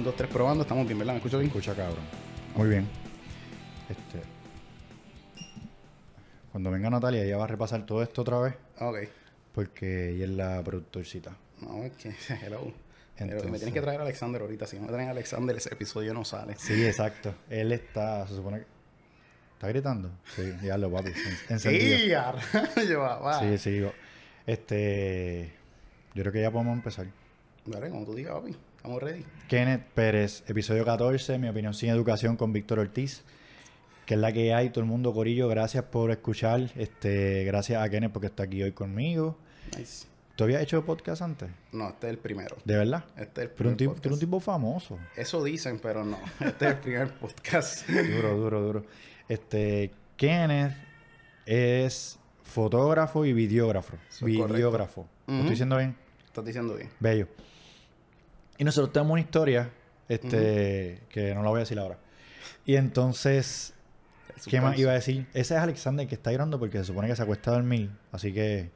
Un, dos, tres probando. Estamos bien, ¿verdad? ¿Me escucho bien? Escucha, cabrón. Muy bien. Este. Cuando venga Natalia, ella va a repasar todo esto otra vez. Ok. Porque ella es la productorcita. No, es que. Hello. Pero Entonces- me tienes que traer a Alexander ahorita. Si no me traen a Alexander, ese episodio no sale. Sí, exacto. Él está, se supone que. ¿Está gritando? Sí, ya lo papi. en- Encendido. Sí, a rayo, papá. Sí, sí. Este. Yo creo que ya podemos empezar. Dale, como tú digas, papi. Estamos ready. Kenneth Pérez, episodio 14, mi opinión sin educación con Víctor Ortiz. Que es la que hay, todo el mundo, Corillo, gracias por escuchar. Este, gracias a Kenneth porque está aquí hoy conmigo. Nice. ¿Tú habías hecho podcast antes? No, este es el primero. ¿De verdad? Este es el Pero un tipo, un tipo famoso. Eso dicen, pero no. Este es el primer podcast. Duro, duro, duro. Este, Kenneth es fotógrafo y videógrafo. Eso es videógrafo. ¿Lo Ujú. estoy diciendo bien? Estás diciendo bien. Bello. Y nosotros tenemos una historia, este, que no la voy a decir ahora. Y entonces, El ¿qué más iba a decir? Ese es Alexander que está llorando porque se supone que se acuesta a dormir. Así que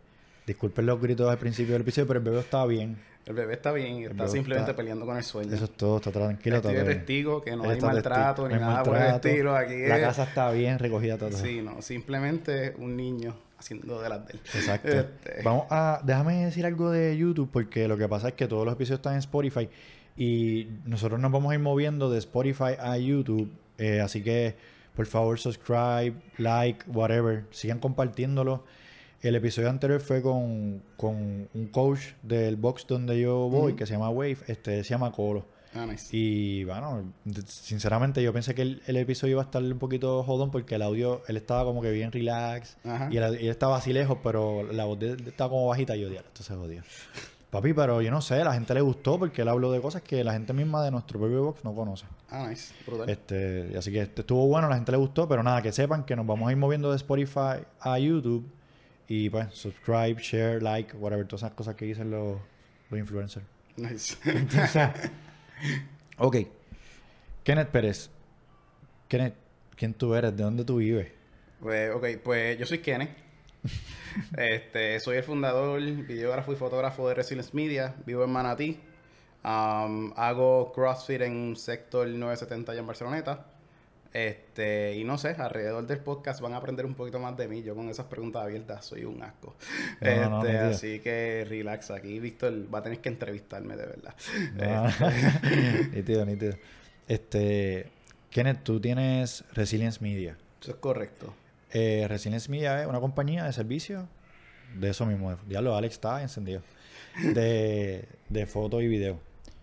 disculpen los gritos al principio del episodio, pero el bebé está bien. El bebé está bien y está simplemente está- peleando con el sueño. Eso es todo, está tranquilo. Estoy de testigo que no Él hay maltrato testigo, ni no nada por el maltrato. estilo. Aquí La es- casa está bien recogida, todo. Sí, no, simplemente un niño haciendo de las de él. Exacto. Este, Vamos a, déjame decir algo de YouTube porque lo que pasa es que todos los episodios están en Spotify y nosotros nos vamos a ir moviendo de Spotify a YouTube, eh, así que por favor subscribe, like, whatever, sigan compartiéndolo. El episodio anterior fue con, con un coach del box donde yo voy que se llama Wave, este se llama Colo. Ah, nice. Y bueno, sinceramente yo pensé que el, el episodio iba a estar un poquito jodón porque el audio, él estaba como que bien relax. Ajá. Y él, estaba así lejos, pero la voz de él estaba como bajita y yo, diablo, esto se jodió. Papi, pero yo no sé, la gente le gustó porque él habló de cosas que la gente misma de nuestro propio box no conoce. Ah, nice. Brutal. Este, así que este estuvo bueno, la gente le gustó, pero nada, que sepan que nos vamos a ir moviendo de Spotify a YouTube. Y pues, subscribe, share, like, whatever, todas esas cosas que dicen los, los influencers. Nice. Ok. Kenneth Pérez. Kenneth, ¿quién tú eres? ¿De dónde tú vives? pues, ok, pues yo soy Kenneth. este, soy el fundador, videógrafo y fotógrafo de Resilience Media. Vivo en Manatí. Um, hago CrossFit en un sector 970 allá en Barceloneta. Este, y no sé, alrededor del podcast van a aprender un poquito más de mí. Yo con esas preguntas abiertas soy un asco. No, este, no, no, mentira. así que relax aquí. Víctor va a tener que entrevistarme de verdad. Ah, nítido, nítido. Este, Kenneth, tú tienes Resilience Media. Eso es correcto. Eh, Resilience Media es una compañía de servicio de eso mismo. Diablo, Alex está encendido. De, de foto y video.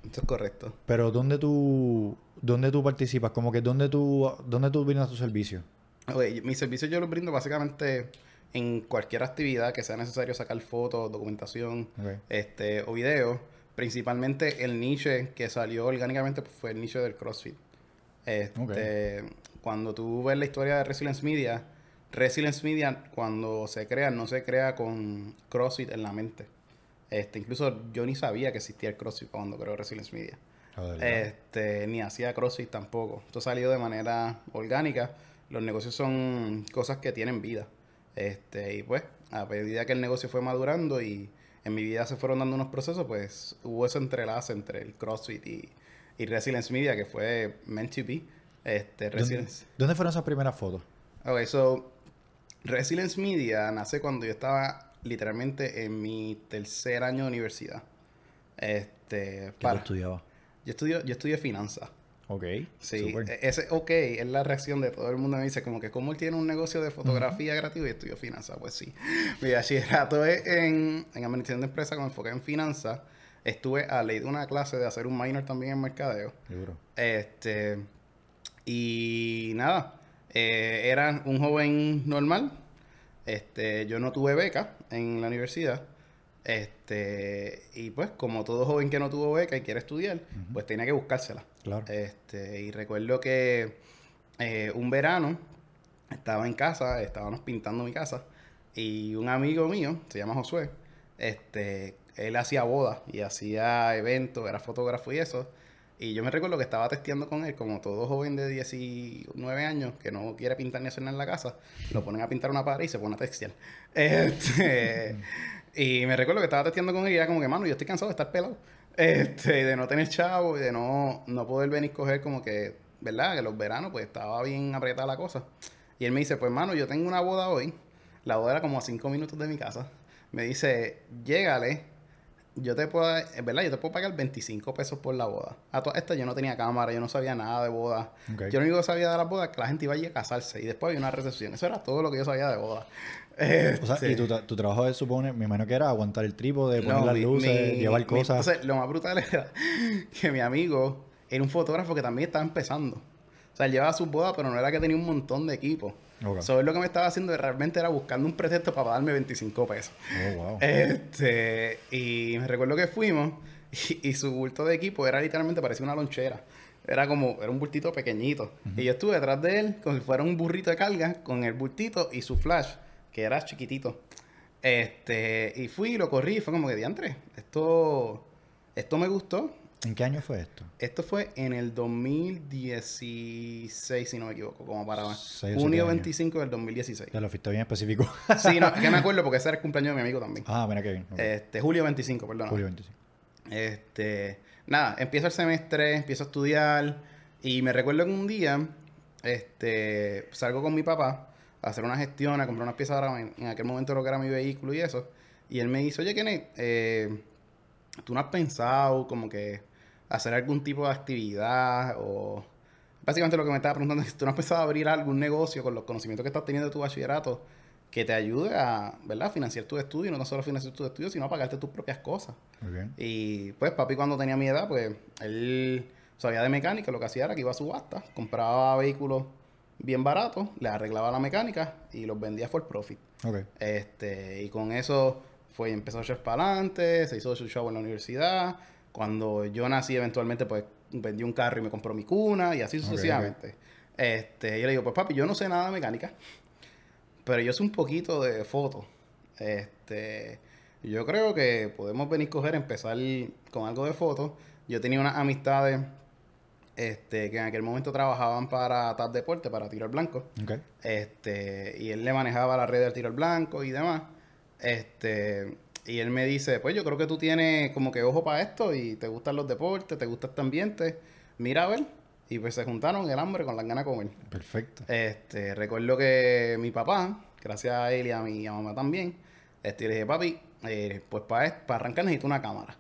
Eso es correcto. Pero ¿dónde tú, dónde tú participas? Como que ¿dónde tú, dónde tú brindas tu servicio? Ok, mi servicio yo lo brindo básicamente en cualquier actividad que sea necesario sacar fotos, documentación este, o video. Principalmente el niche que salió orgánicamente pues, fue el nicho del CrossFit. Este, Cuando tú ves la historia de Resilience Media, Resilience Media cuando se crea no se crea con CrossFit en la mente. Este, incluso yo ni sabía que existía el CrossFit cuando creó Resilience Media. Ah. Este, ni hacía CrossFit tampoco. Esto salió de manera orgánica. Los negocios son cosas que tienen vida. Este, y pues, a medida que el negocio fue madurando y en mi vida se fueron dando unos procesos, pues hubo ese entrelace entre el CrossFit y, y Resilience Media, que fue meant to be. Este, ¿Dónde, Resilience. dónde fueron esas primeras fotos? Ok, so, Resilience Media nace cuando yo estaba literalmente en mi tercer año de universidad. Este, ¿Qué para, estudiabas? yo estudio, yo estudié finanzas. Ok. Sí, súper. e- ese ok es la reacción de todo el mundo. Me dice como que como él tiene un negocio de fotografía creativa y estudió finanzas. Pues sí. Mi bachillerato es en, en administración de empresas con enfoque en finanzas. Estuve a ley de una clase de hacer un minor también en mercadeo. Seguro. Este, y nada, eh, era un joven normal. Este, yo no tuve beca en la universidad. Este, y pues, como todo joven que no tuvo beca y quiere estudiar, pues tenía que buscársela. Claro. Este, y recuerdo que eh, un verano estaba en casa, estábamos pintando mi casa, y un amigo mío, se llama Josué, este, él hacía bodas y hacía eventos, era fotógrafo y eso. Y yo me recuerdo que estaba testeando con él, como todo joven de 19 años que no quiere pintar ni hacer nada en la casa, lo ponen a pintar una pared y se pone a textear. Este, y me recuerdo que estaba testeando con él y era como que, mano, yo estoy cansado de estar pelado. Este, de no tener chavo y de no, no poder venir coger como que, ¿verdad? Que los veranos pues estaba bien apretada la cosa. Y él me dice, pues hermano, yo tengo una boda hoy. La boda era como a cinco minutos de mi casa. Me dice, llégale. Yo te puedo, es verdad, yo te puedo pagar 25 pesos por la boda. A todas estas yo no tenía cámara, yo no sabía nada de boda. Yo lo único que sabía de las bodas es que la gente iba allí a casarse y después había una recepción. Eso era todo lo que yo sabía de boda. O sea, Este, y tu, tu trabajo de supone, me imagino que era aguantar el trípode, poner no, las mi- luces, mi- llevar mi- cosas. entonces, lo más brutal era que mi amigo era un fotógrafo que también estaba empezando. O sea, él llevaba su boda, pero no era que tenía un montón de equipo. Ok. So, lo que me estaba haciendo realmente era buscando un pretexto para darme 25 pesos. Oh, wow. Este, y me recuerdo que fuimos y, y su bulto de equipo era literalmente, parecía una lonchera. Era como, era un bultito pequeñito. Y yo estuve detrás de él como si fuera un burrito de carga con el bultito y su flash, que era chiquitito. Este, y fui y lo corrí y fue como que diantre. Esto, esto me gustó. ¿En qué año fue esto? Esto fue en el 2016, si no me equivoco, como para junio siete años. 25 del 2016. Ya lo fuiste bien específico. Sí, no, es que me acuerdo porque ese era el cumpleaños de mi amigo también. ah, mira qué bien. Este, julio 25, perdón. Julio 25. Este, nada, empiezo el semestre, empiezo a estudiar y me recuerdo que un día, este, salgo con mi papá a hacer una gestión, a comprar unas piezas de en, en aquel momento lo que era mi vehículo y eso. Y él me dice, oye, Kenneth, eh, ¿tú no has pensado como que hacer algún tipo de actividad o... Básicamente lo que me estaba preguntando es, ¿tú no has pensado abrir algún negocio con los conocimientos que estás teniendo de tu bachillerato que te ayude a, ¿verdad? Financiar tus estudios, no solo financiar tus estudios, sino a pagarte tus propias cosas. Y pues papi cuando tenía mi edad, pues él sabía de mecánica, lo que hacía era que iba a subasta, compraba vehículos bien baratos, le arreglaba la mecánica y los vendía for profit. Este, y con eso fue empezó a echar para adelante, se hizo su show en la universidad. Cuando yo nací eventualmente pues vendí un carro y me compró mi cuna y así sucesivamente. Este, yo le digo, pues papi, yo no sé nada de mecánica, pero yo sé un poquito de foto. Este, yo creo que podemos venir a coger, empezar con algo de foto. Yo tenía unas amistades este, que en aquel momento trabajaban para TAP Deporte, para Tiro al Blanco. Este, y él le manejaba la red del tiro al blanco y demás. Este, y él me dice, pues yo creo que tú tienes como que ojo para esto y te gustan los deportes, te gusta este ambiente. Mira a ver. Y pues se juntaron el hambre con las ganas de comer. Perfecto. Este, recuerdo que mi papá, gracias a él y a mi mamá también, este, le dije, papi, eh, pues para, arrancar necesito una cámara.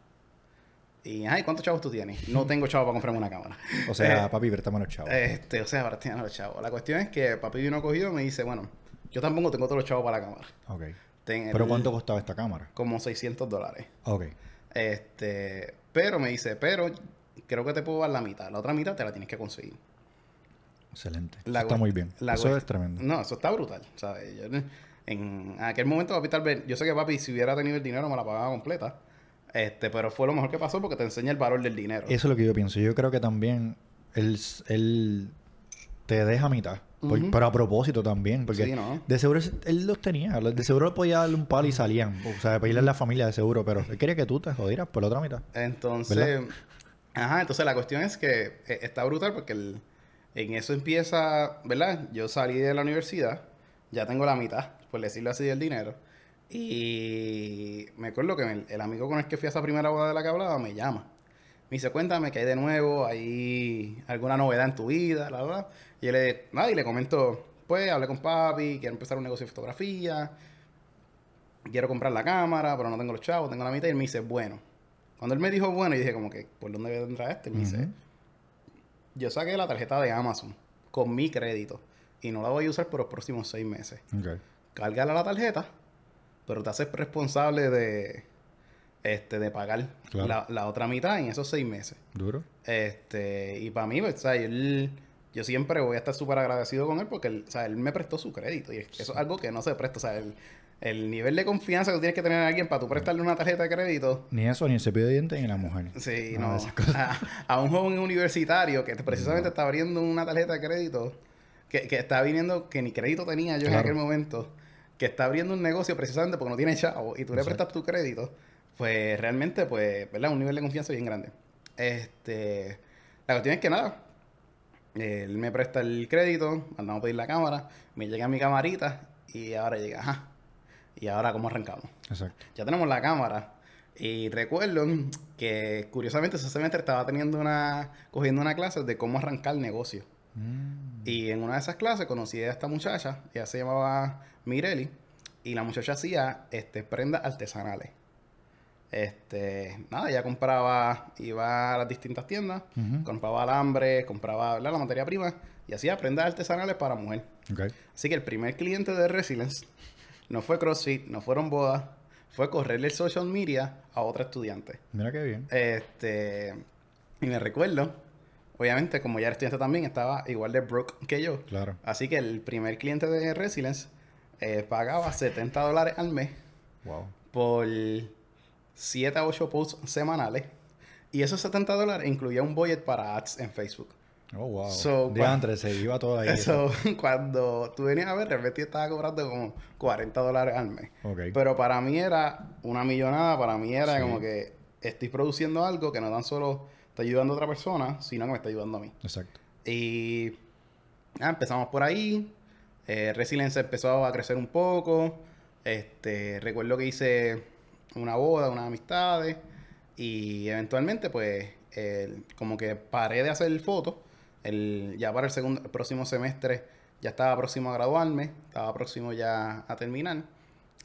Y, ay, ¿cuántos chavos tú tienes? No tengo chavos para comprarme una cámara. O sea, Eh, papi, préstame los chavos. este, o sea, a los chavos. La cuestión es que papi vino cogido y me dice, bueno, yo tampoco tengo todos los chavos para la cámara. ok. Ten ¿Pero el- cuánto costaba esta cámara? Como 600 dólares. Ok. Este, pero me dice, pero creo que te puedo dar la mitad. La otra mitad te la tienes que conseguir. Excelente. Eso está muy bien. la Eso es tremendo. No, eso está brutal, ¿sabes? Yo, en aquel momento papi tal vez, yo sé que papi si hubiera tenido el dinero me la pagaba completa. Este, pero fue lo mejor que pasó porque te enseña el valor del dinero. Eso es lo que yo pienso. Yo creo que también él, él te deja mitad. Por-. Pero a propósito también. Porque Sí, ¿no? de seguro él- él los tenía. De seguro le podía darle un palo y salían. O sea, pedirle a la familia de seguro. Pero él quería que tú te jodieras por la otra mitad. Entonces, ¿Verdad? ajá, entonces la cuestión es que eh, está brutal porque el- en eso empieza, ¿verdad? Yo salí de la universidad, ya tengo la mitad, por decirlo así, del dinero. Y me acuerdo que el, el amigo con el que fui a esa primera boda de la que hablaba me llama. Me dice, cuéntame que hay de nuevo, hay alguna novedad en tu vida, la verdad. Y yo le, nada, y le comento, pues hablé con papi, quiero empezar un negocio de fotografía, quiero comprar la cámara, pero no tengo los chavos, tengo la mitad. Y él me dice, bueno. Cuando él me dijo bueno, yo dije como que, ¿por dónde vendrá este? Él me dice, yo saqué la tarjeta de Amazon con mi crédito y no la voy a usar por los próximos seis meses. Ok. Cárgala la tarjeta, pero te haces responsable de, este, de pagar Claro. la, la otra mitad en esos seis meses. Duro. Este, y para mí, pues, o sea, él- yo siempre voy a estar súper agradecido con él porque él, o sea, él me prestó su crédito y eso es algo que no se presta. O sea, el, el nivel de confianza que tienes que tener en alguien para tú prestarle una tarjeta de crédito Ni eso, ni el cepillo de dientes, ni la mujer. Sí, no. esas cosas. A, a un joven universitario que precisamente está abriendo una tarjeta de crédito, que, que está viniendo, que ni crédito tenía yo en aquel momento, que está abriendo un negocio precisamente porque no tiene chavo y tú le prestas tu crédito, pues realmente, pues, ¿verdad? Un nivel de confianza bien grande. Este, la cuestión es que nada, él me presta el crédito, mandamos a pedir la cámara, me llega mi camarita y ahora llega, ajá, y ahora cómo arrancamos Exacto. ya tenemos la cámara. Y recuerdo que curiosamente ese semestre estaba teniendo una, cogiendo una clase de cómo arrancar negocio. Mm. Y en una de esas clases conocí a esta muchacha, ella se llamaba Mireli, y la muchacha hacía este, prendas artesanales. Este, nada, ella compraba, iba a las distintas tiendas, compraba alambre, compraba ¿verdad? la materia prima y hacía prendas artesanales para mujer. Así que el primer cliente de Resilience no fue CrossFit, no fueron bodas, fue correrle el social media a otra estudiante. Mira qué bien. Este, y me recuerdo, obviamente, como ya era estudiante también, estaba igual de broke que yo. Claro. Así que el primer cliente de Resilience eh, pagaba 70 dólares al mes Wow. por 7 a 8 posts semanales. Y esos 70 dólares incluía un budget para ads en Facebook. Oh, wow. So, de antes se iba todo ahí. Eso, cuando tú venías a ver, realmente estaba cobrando como 40 dólares al mes. Pero para mí era una millonada, para mí era Sí. como que estoy produciendo algo que no tan solo está ayudando a otra persona, sino que me está ayudando a mí. Exacto. Y ah, empezamos por ahí. Eh, Resilience empezó a crecer un poco. Este, recuerdo que hice una boda, unas amistades. Y eventualmente, pues, como que paré de hacer fotos. El, ya para el, segundo, el próximo semestre ya estaba próximo a graduarme. Estaba próximo ya a terminar.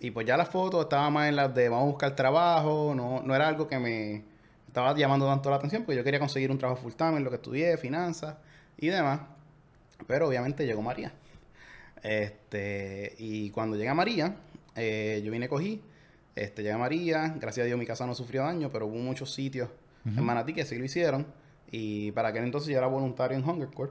Y pues ya las fotos estaba más en las de vamos a buscar trabajo. No, no era algo que me estaba llamando tanto la atención porque yo quería conseguir un trabajo full time en lo que estudié, finanzas y demás. Pero obviamente llegó María. Este, y cuando llega María, eh, yo vine, cogí, este, llega María, gracias a Dios mi casa no sufrió daño, pero hubo muchos sitios en Manatí que sí lo hicieron. Y para aquel entonces yo era voluntario en Hunger Corp.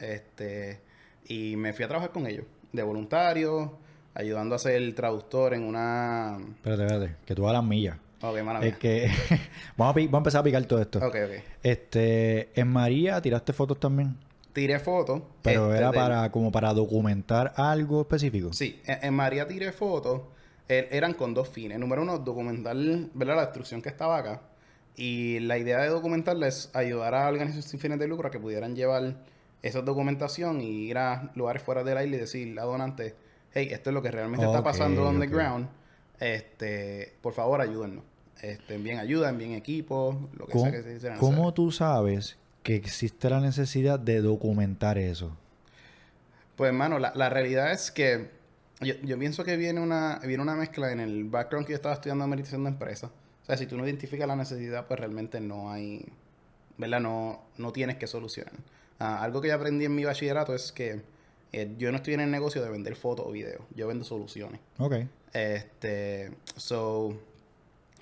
Este, y me fui a trabajar con ellos, de voluntario, ayudando a ser traductor en una... Espérate, espérate. Que tú a las millas. Ok, mala Es que vamos, a, vamos a empezar a picar todo esto. Ok, ok. Este, en María tiraste fotos también, Tiré fotos. pero este, era del- para como para documentar algo específico. Sí, en, en María tiré fotos. Eh, eran con dos fines. Número uno, documentar ¿verdad? la destrucción que estaba acá. Y la idea de documentarla es ayudar a organizaciones sin fines de lucro a que pudieran llevar esa documentación y ir a lugares fuera de la isla y decir a donantes, hey, esto es lo que realmente está pasando on the ground. Este, por favor, ayúdennos. Este, envíen ayuda, envíen equipo, lo que ¿Cómo, sea que se hiciera cómo necesario. tú sabes que existe la necesidad de documentar eso? Pues, hermano, la, la realidad es que yo, yo pienso que viene una, viene una mezcla en el background que yo estaba estudiando administración de empresas. O sea, si tú no identificas la necesidad, pues realmente no hay, ¿verdad? No, no tienes que solucionar. Ah, algo que yo aprendí en mi bachillerato es que eh, yo no estoy en el negocio de vender fotos o videos. Yo vendo soluciones. Ok. Este, so,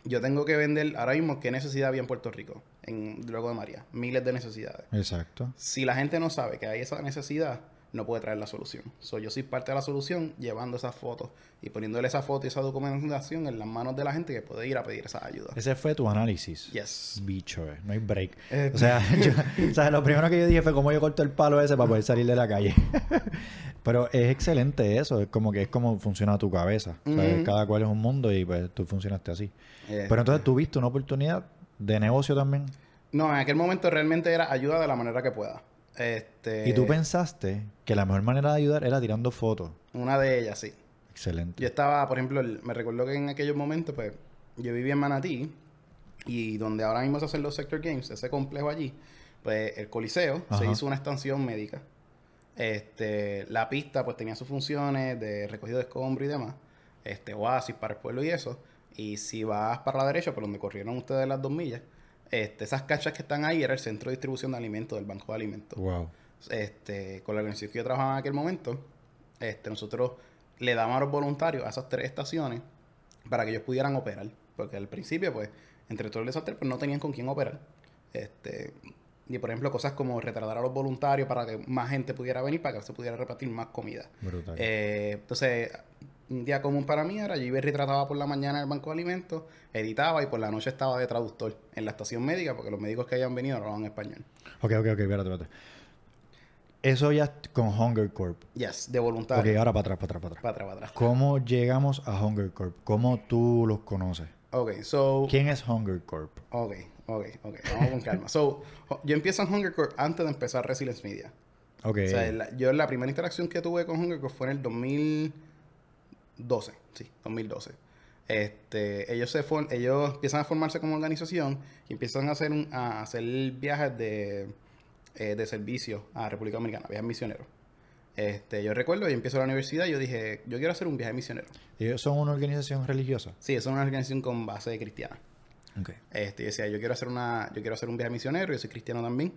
yo tengo que vender ahora mismo qué necesidad había en Puerto Rico, en luego de María. Miles de necesidades. Exacto. Si la gente no sabe que hay esa necesidad, no puede traer la solución. So, yo soy parte de la solución llevando esas fotos y poniéndole esa foto y esa documentación en las manos de la gente que puede ir a pedir esa ayuda. Ese fue tu análisis. Yes. Bicho, eh, no hay break. Eh, o, sea, yo- o sea, lo primero que yo dije fue cómo yo corto el palo ese para poder salir de la calle. Pero es excelente eso, es como que es como funciona tu cabeza. O sea, Ujú. Cada cual es un mundo y pues tú funcionaste así. Eh, Pero entonces tuviste una oportunidad de negocio también. no, en aquel momento realmente era ayuda de la manera que pueda. Este, Y tú pensaste que la mejor manera de ayudar era tirando fotos. Una de ellas, sí. Excelente. Yo estaba, por ejemplo, el- me recuerdo que en aquellos momentos, pues, yo vivía en Manatí y donde ahora mismo se hacen los Sector Games, ese complejo allí, pues el Coliseo se hizo una estación médica. Este, la pista, pues, tenía sus funciones de recogido de escombro y demás. Este, oasis para el pueblo y eso. Y si vas para la derecha, por donde corrieron ustedes las dos millas, este, esas canchas que están ahí era el centro de distribución de alimentos del Banco de Alimentos Wow. este, con la organización que yo trabajaba en aquel momento, este, nosotros le dábamos a los voluntarios a esas tres estaciones para que ellos pudieran operar. Porque al principio, pues, entre todos esos tres, pues no tenían con quién operar. Este, y por ejemplo, cosas como retrasar a los voluntarios para que más gente pudiera venir, para que se pudiera repartir más comida. Brutal. Eh, entonces, un día común para mí era, yo iba y retrataba por la mañana en el banco de alimentos, editaba y por la noche estaba de traductor en la estación médica, porque los médicos que habían venido hablaban español. Ok, ok, ok, espérate, espérate. Eso ya con Hunger Corp. Yes, de Ok, voluntario. ahora para atrás, para atrás, para atrás. Para atrás, para atrás. ¿Cómo llegamos a Hunger Corp? ¿Cómo tú los conoces? Ok, so. ¿Quién es Hunger Corp? Ok, ok, ok. Vamos con calma. So, yo empiezo en Hunger Corp antes de empezar Resilience Media. Ok. O sea, la- yo la primera interacción que tuve con Hunger Corp fue en el 2012. Sí, 2012. Este, ellos se for- ellos empiezan a formarse como organización y empiezan a hacer un- a hacer viajes de, eh, de servicio a República Dominicana, viajes misioneros. Este, yo recuerdo, yo empiezo la universidad y yo dije, yo quiero hacer un viaje misionero. Ellos son una organización religiosa. Sí, es una organización con base cristiana. Ok. Este, yo decía, yo quiero hacer una, yo quiero hacer un viaje misionero, yo soy cristiano también.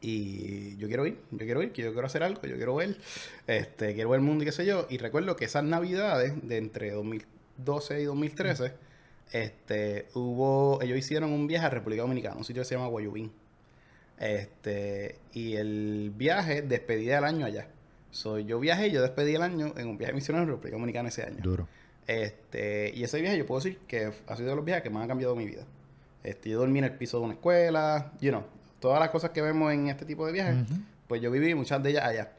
Y yo quiero ir, yo quiero ir, que yo quiero hacer algo, yo quiero ver, este, quiero ver el mundo y qué sé yo. Y recuerdo que esas navidades de entre 2012 y 2013, este, hubo, ellos hicieron un viaje a República Dominicana, un sitio que se llama Guayubín. Este, y el viaje despedía el año allá. So, yo viajé yo despedí el año en un viaje misionero en República Dominicana ese año. Duro. Este, y ese viaje yo puedo decir que ha sido de los viajes que más han cambiado mi vida. Este, yo dormí en el piso de una escuela, you know, todas las cosas que vemos en este tipo de viajes, pues yo viví muchas de ellas allá.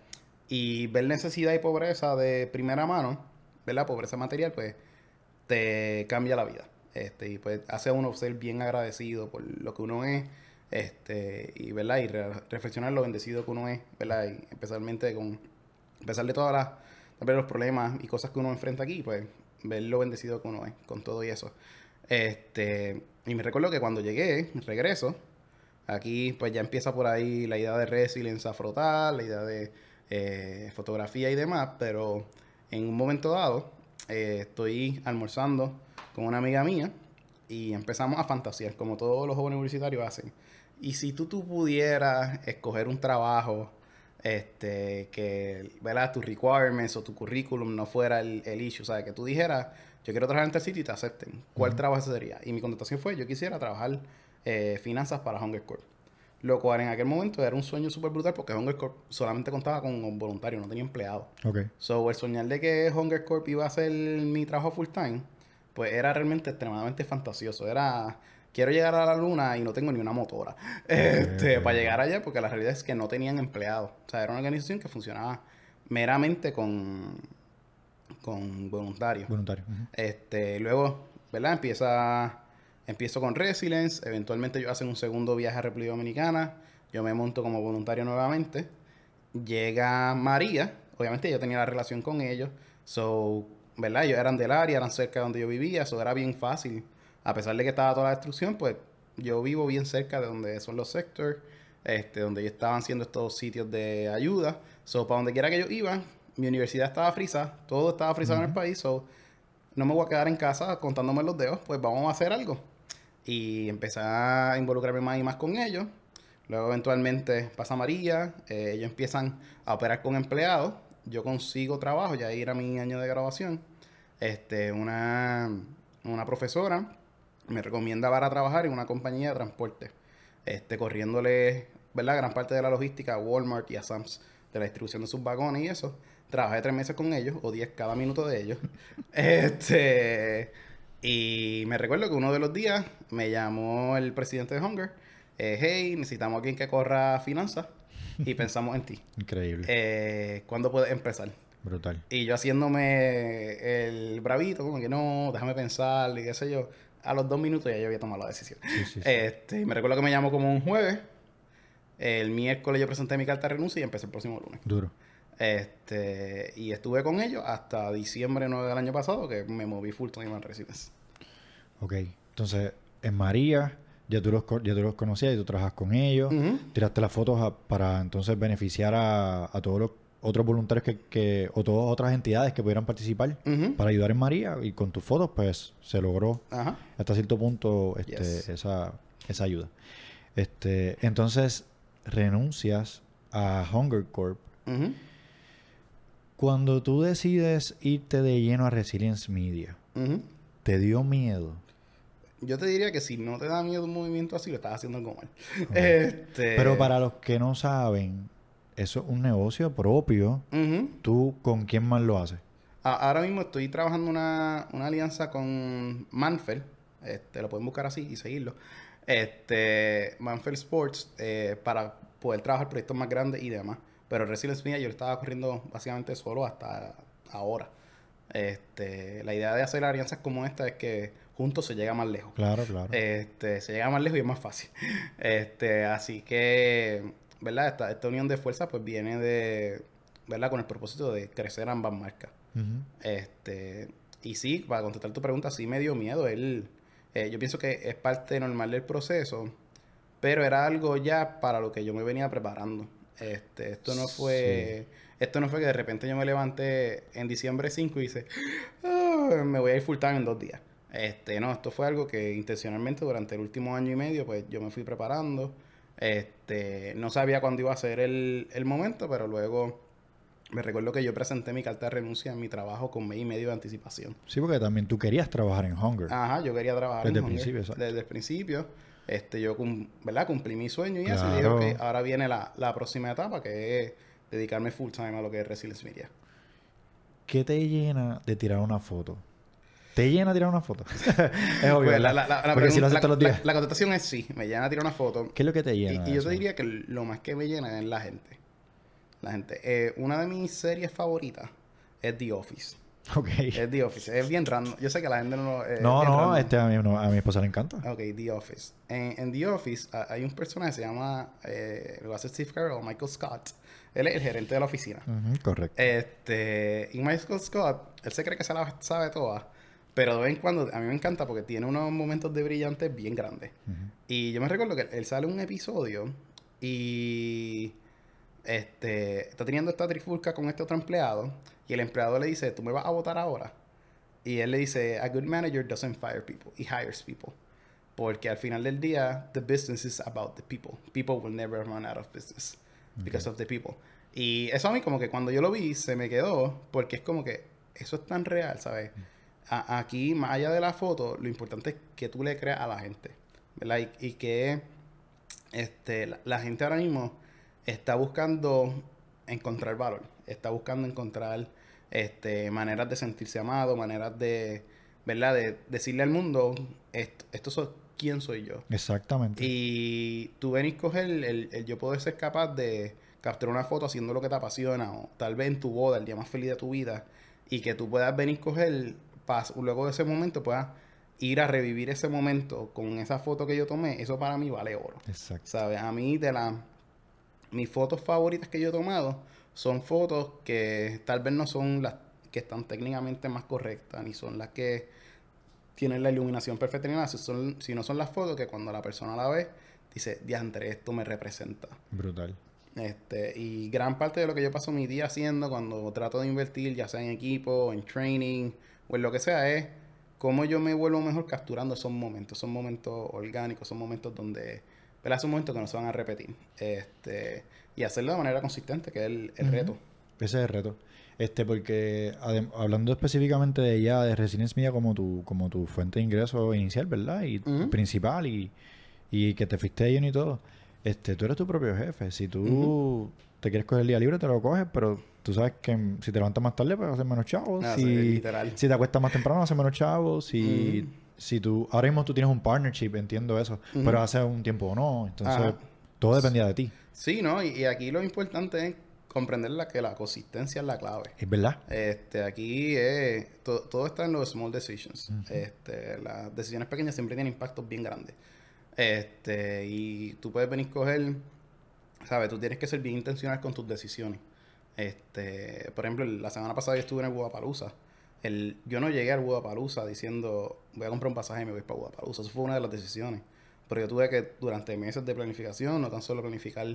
Y ver necesidad y pobreza de primera mano, ¿verdad? Pobreza material, pues te cambia la vida. Este, y pues hace a uno ser bien agradecido por lo que uno es, este, y verdad, y re- reflexionar lo bendecido que uno es, ¿verdad? Y especialmente con, a pesar de todas las, vez los problemas y cosas que uno enfrenta aquí, pues ver lo bendecido que uno es con todo y eso. Este, y me recuerdo que cuando llegué, regreso, aquí pues ya empieza por ahí la idea de resilience a frotar, la idea de eh, fotografía y demás, pero en un momento dado eh, estoy almorzando con una amiga mía y empezamos a fantasear, como todos los jóvenes universitarios hacen. Y si tú, tú pudieras escoger un trabajo este, que, ¿verdad? Tus requirements o tu currículum no fuera el, el issue, ¿sabes? Que tú dijeras, yo quiero trabajar en este sitio y te acepten. ¿Cuál trabajo ese sería? Y mi contestación fue, yo quisiera trabajar eh, finanzas para Hunger Corp. Lo cual en aquel momento era un sueño súper brutal porque Hunger Corp solamente contaba con voluntarios, no tenía empleados. Ok. So, el soñar de que Hunger Corp iba a ser mi trabajo full time, pues era realmente extremadamente fantasioso. Era, quiero llegar a la luna y no tengo ni una motora. Este, para llegar allá, porque la realidad es que no tenían empleados. O sea, era una organización que funcionaba meramente con, con voluntarios. Voluntario. Ujú. Este, luego, ¿verdad? Empieza, empiezo con Resilience, eventualmente yo hacen un segundo viaje a República Dominicana, yo me monto como voluntario nuevamente, llega María, obviamente yo tenía la relación con ellos, so, ¿verdad? Ellos eran del área, eran cerca de donde yo vivía, eso era bien fácil, a pesar de que estaba toda la destrucción, pues yo vivo bien cerca de donde son los sectors, este, donde ellos estaban haciendo estos sitios de ayuda, so, para donde quiera que ellos iban, mi universidad estaba frisa, todo estaba frisado en el país, so, no me voy a quedar en casa contándome los dedos, pues vamos a hacer algo. Y empecé a involucrarme más y más con ellos. Luego eventualmente pasa María, eh, ellos empiezan a operar con empleados. Yo consigo trabajo, ya era mi año de graduación. Este, una, una profesora me recomienda para trabajar en una compañía de transporte. Este, corriéndole, ¿verdad? Gran parte de la logística a Walmart y a Sam's de la distribución de sus vagones y eso. Trabajé tres meses con ellos, o diez cada minuto de ellos. este, y me recuerdo que uno de los días me llamó el presidente de Hunger. eh, hey, necesitamos a alguien que corra finanzas y pensamos en ti. Increíble. Eh, ¿Cuándo puedes empezar? Brutal. Y yo haciéndome el bravito, como que no, déjame pensar y qué sé yo. A los dos minutos ya yo había tomado la decisión. Sí, sí, sí. Este, me recuerdo que me llamó como un jueves. El miércoles yo presenté mi carta de renuncia y empecé el próximo lunes. Duro. Este, y estuve con ellos hasta diciembre 9 del año pasado, que me moví full time en Residence. Ok. Entonces, en María, ya tú los, ya tú los conocías y tú trabajas con ellos. Tiraste las fotos a- para entonces beneficiar a, a todos los otros voluntarios que, que o todas otras entidades que pudieran participar para ayudar en María y con tus fotos pues se logró Ajá. hasta cierto punto este, Yes. esa, esa ayuda. Este, entonces renuncias a Hunger Corp. Cuando tú decides irte de lleno a Resilience Media. ¿te dio miedo? Yo te diría que si no te da miedo un movimiento así, lo estás haciendo algo mal. Este, Pero para los que no saben, eso es un negocio propio. Ujú. ¿Tú con quién más lo haces? Ahora mismo estoy trabajando una, una alianza con Manfeld. Este, lo pueden buscar así y seguirlo. Este, Manfeld Sports eh, para poder trabajar proyectos más grandes y demás. Pero Resilience Media yo lo estaba corriendo básicamente solo hasta ahora. Este, la idea de hacer alianzas como esta es que juntos se llega más lejos. Claro, claro. Este, se llega más lejos y es más fácil. Este, así que, ¿verdad? Esta, esta unión de fuerzas pues viene de, ¿verdad? Con el propósito de crecer ambas marcas. Este, y sí, para contestar tu pregunta, sí me dio miedo. Él, eh, yo pienso que es parte normal del proceso, pero era algo ya para lo que yo me venía preparando. Este, esto no fue, esto no fue que de repente yo me levanté en diciembre 5 y dice, "Ah, me voy a ir full time en dos días. Este, no, esto fue algo que intencionalmente durante el último año y medio, pues yo me fui preparando. Este, no sabía cuándo iba a ser el, el momento, pero luego me recuerdo que yo presenté mi carta de renuncia en mi trabajo con mes y medio de anticipación. Sí, porque también tú querías trabajar en Hunger. Ajá, yo quería trabajar Desde en el Hunger. principio, exacto. Desde el principio. Este, yo cum- ¿verdad? cumplí mi sueño y así Claro. ok, ahora viene la, la próxima etapa que es dedicarme full time a lo que es Resilience Media. ¿Qué te llena de tirar una foto? ¿Te llena tirar una foto? es obvio, Pues, la, la- la- Porque si lo haces todos los días. la contestación es sí, me llena tirar una foto. ¿Qué es lo que te Y, llena? y de yo te diría que lo más que me llena es la gente. La gente. Eh, una de mis series favoritas es The Office. Ok. Es The Office. Es bien random. Yo sé que la gente no lo... eh, no, es no, random. este a mi, no, a mi esposa le encanta. Ok, The Office. En, en The Office hay un personaje que se llama, eh, lo hace Steve Carell, Michael Scott. Él es el gerente de la oficina. Correcto. Este, y Michael Scott, él se cree que se la sabe toda, pero de vez en cuando a mí me encanta porque tiene unos momentos de brillante bien grandes. Y yo me recuerdo que él sale un episodio y este está teniendo esta trifulca con este otro empleado y el empleado le dice, "¿Tú me vas a votar ahora?" Y él le dice, "A good manager doesn't fire people, he hires people." Porque al final del día, the business is about the people. People will never run out of business because of the people. Y eso a mí como que cuando yo lo vi se me quedó porque es como que eso es tan real, ¿sabes? A- aquí, más allá de la foto, lo importante es que tú le creas a la gente, ¿verdad? Y, y que este, la, la gente ahora mismo está buscando encontrar valor, está buscando encontrar este, maneras de sentirse amado, maneras de, ¿verdad? De decirle al mundo, esto, esto soy, quién soy yo. Exactamente. Y tú venís coger el, el, el yo poder ser capaz de capturar una foto haciendo lo que te apasiona, o tal vez en tu boda, el día más feliz de tu vida, y que tú puedas venir coger, pas- luego de ese momento puedas ir a revivir ese momento con esa foto que yo tomé, eso para mí vale oro. Exacto. ¿Sabes? A mí de las mis fotos favoritas que yo he tomado son fotos que tal vez no son las que están técnicamente más correctas, ni son las que tienen la iluminación perfecta ni nada, si son, sino son las fotos que cuando la persona la ve, dice, diantre, esto me representa. Brutal. Este, y gran parte de lo que yo paso mi día haciendo cuando trato de invertir, ya sea en equipo, en training o en lo que sea, es cómo yo me vuelvo mejor capturando esos momentos, esos momentos orgánicos, esos momentos donde, ¿verdad? Son momentos que no se van a repetir. Este, y hacerlo de manera consistente, que es el, el reto. Ese es el reto. Este, porque hablando específicamente de ya de Resilience Media como tu, como tu fuente de ingreso inicial, ¿verdad? Y principal y, y que te fuiste de y todo. Este, tú eres tu propio jefe. Si tú te quieres coger el día libre, te lo coges, pero tú sabes que si te levantas más tarde, pues vas a hacer menos chavos. Ah, si, te acuestas más temprano, vas a hacer menos chavos. Si. Si tú, ahora mismo tú tienes un partnership, entiendo eso, pero hace un tiempo no. Entonces, Ajá. todo dependía de ti. Sí, ¿no? Y, y aquí lo importante es comprender la, que la consistencia es la clave. Es verdad. Este, aquí es, to- todo está en los small decisions. este, las decisiones pequeñas siempre tienen impactos bien grandes. Este, y tú puedes venir a coger, ¿sabes? Tú tienes que ser bien intencional con tus decisiones. Este, por ejemplo, la semana pasada yo estuve en el Guadalajara. El, yo no llegué al Guadalajara diciendo, voy a comprar un pasaje y me voy para Guadalajara. Eso fue una de las decisiones. Pero yo tuve que, durante meses de planificación, no tan solo planificar,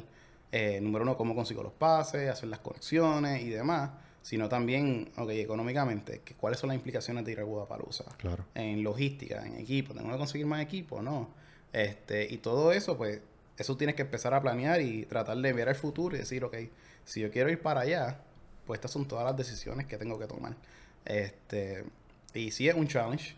eh, número uno, cómo consigo los pases, hacer las conexiones y demás, sino también, ok, económicamente, que, cuáles son las implicaciones de ir a Guadalajara Claro. en logística, en equipo, tengo que conseguir más equipo, ¿no? Este, y todo eso, pues, eso tienes que empezar a planear y tratar de ver el futuro y decir, ok, si yo quiero ir para allá, pues estas son todas las decisiones que tengo que tomar. Este, y sí es un challenge,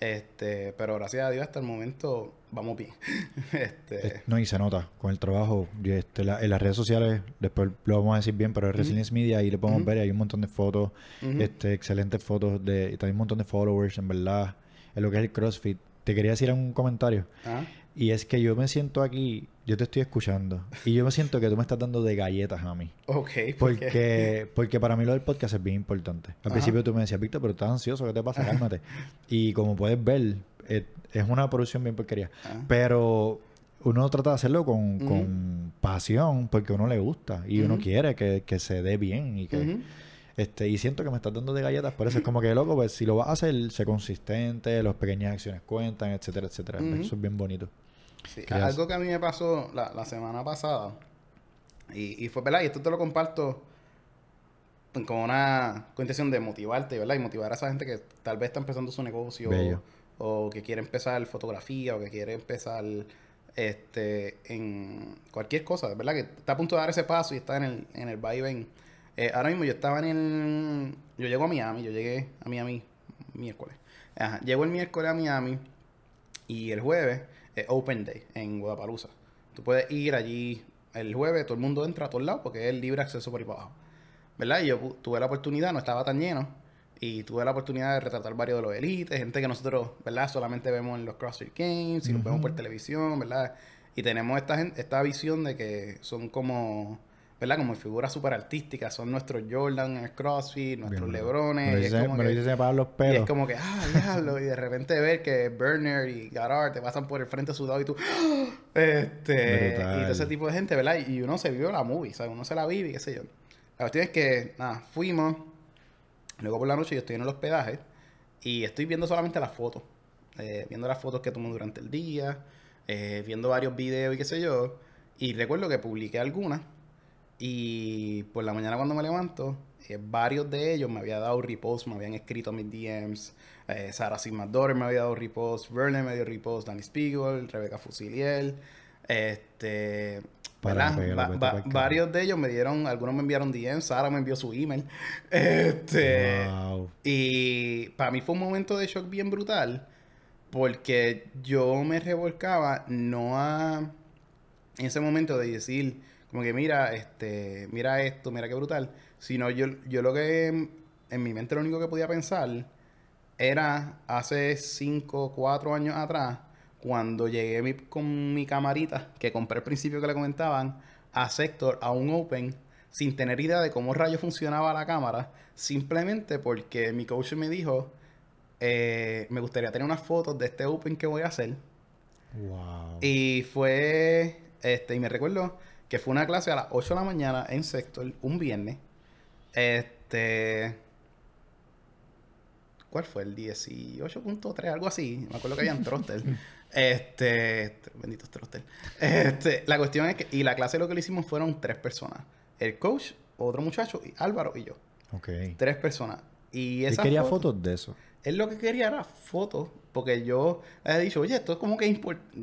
este, pero gracias a Dios hasta el momento vamos bien. este, No, y se nota con el trabajo. este, la- en las redes sociales, después lo vamos a decir bien, pero en Resilience Media ahí le podemos ver, hay un montón de fotos, este, excelentes fotos, de, y también un montón de followers, en verdad, en lo que es el CrossFit. Te quería decir un comentario, ah, y es que yo me siento aquí, yo te estoy escuchando, y yo me siento que tú me estás dando de galletas a mí. ok, ¿por qué? Porque, porque para mí lo del podcast es bien importante. Al Ajá. principio tú me decías, Víctor, pero estás ansioso, ¿qué te pasa? Cálmate. y como puedes ver, es una producción bien porquería. Ah. Pero uno trata de hacerlo con, con pasión porque a uno le gusta y uno quiere que, que se dé bien y que... Este, y siento que me estás dando de galletas, por eso es como que loco, pues si lo vas a hacer, sé consistente, las pequeñas acciones cuentan, etcétera, etcétera. Eso es bien bonito. Sí, algo que a mí me pasó la, la semana pasada, y, y, fue, ¿verdad? Y esto te lo comparto con una intención de motivarte, ¿verdad? Y motivar a esa gente que tal vez está empezando su negocio o que quiere empezar fotografía o que quiere empezar este en cualquier cosa, ¿verdad? Que está a punto de dar ese paso y está en el, en el vaivén. Eh, ahora mismo yo estaba en el... Yo llego a Miami, yo llegué a Miami miércoles. Ajá, llego el miércoles a Miami y el jueves es Open Day en Guadalajara. Tú puedes ir allí el jueves, todo el mundo entra a todos lados porque es libre acceso por ahí para abajo. ¿Verdad? Y yo tuve la oportunidad, no estaba tan lleno, y tuve la oportunidad de retratar varios de los élites, gente que nosotros, ¿verdad? Solamente vemos en los CrossFit Games y los vemos por televisión, ¿verdad? Y tenemos esta, esta visión de que son como, ¿verdad? Como figuras súper artísticas, son nuestros Jordan en el CrossFit, nuestros Lebrones. Me, y es como me que, para los pelos. Y es como que, ah, diablo, y de repente ver que Burner y Garard te pasan por el frente sudado y tú, este, y todo ese tipo de gente, ¿verdad? Y uno se vive la movie, ¿sabes? Uno se la vive y qué sé yo. La cuestión es que, nada, fuimos Luego por la noche yo estoy en el hospedaje y estoy viendo solamente las fotos. Eh, viendo las fotos que tomo durante el día, eh, viendo varios videos y qué sé yo. Y recuerdo que publiqué algunas y por la mañana cuando me levanto, eh, varios de ellos me había dado repost, me habían escrito a mis DMs. Sara Sigmador me había dado repost, Vernon me dio repost, Danny Spiegel, Rebecca Fusiliel. Este, varios de ellos me dieron, algunos me enviaron DM, Sara me envió su email. Este, Y para mí fue un momento de shock bien brutal, porque yo me revolcaba no a en ese momento de decir, como que mira, este, mira esto, mira qué brutal, sino yo, yo lo que en mi mente lo único que podía pensar era hace 5, 4 años atrás cuando llegué con mi camarita, que compré al principio que le comentaban, a Sector, a un Open, sin tener idea de cómo rayo funcionaba la cámara, simplemente porque mi coach me dijo, eh, me gustaría tener unas fotos de este Open que voy a hacer. Wow. Y fue, este, y me recuerdo que fue una clase a las 8 de la mañana en Sector, un viernes. Este ¿Cuál fue? El 18.3, algo así. Me acuerdo que habían Troster. este, este, benditos Troster. Este, la cuestión es que, y la clase lo que le hicimos fueron tres personas. El coach, otro muchacho, y Álvaro y yo. Ok. Tres personas. Y esa quería fotos, de eso. Él lo que quería era fotos, porque yo he dicho, oye, esto es como que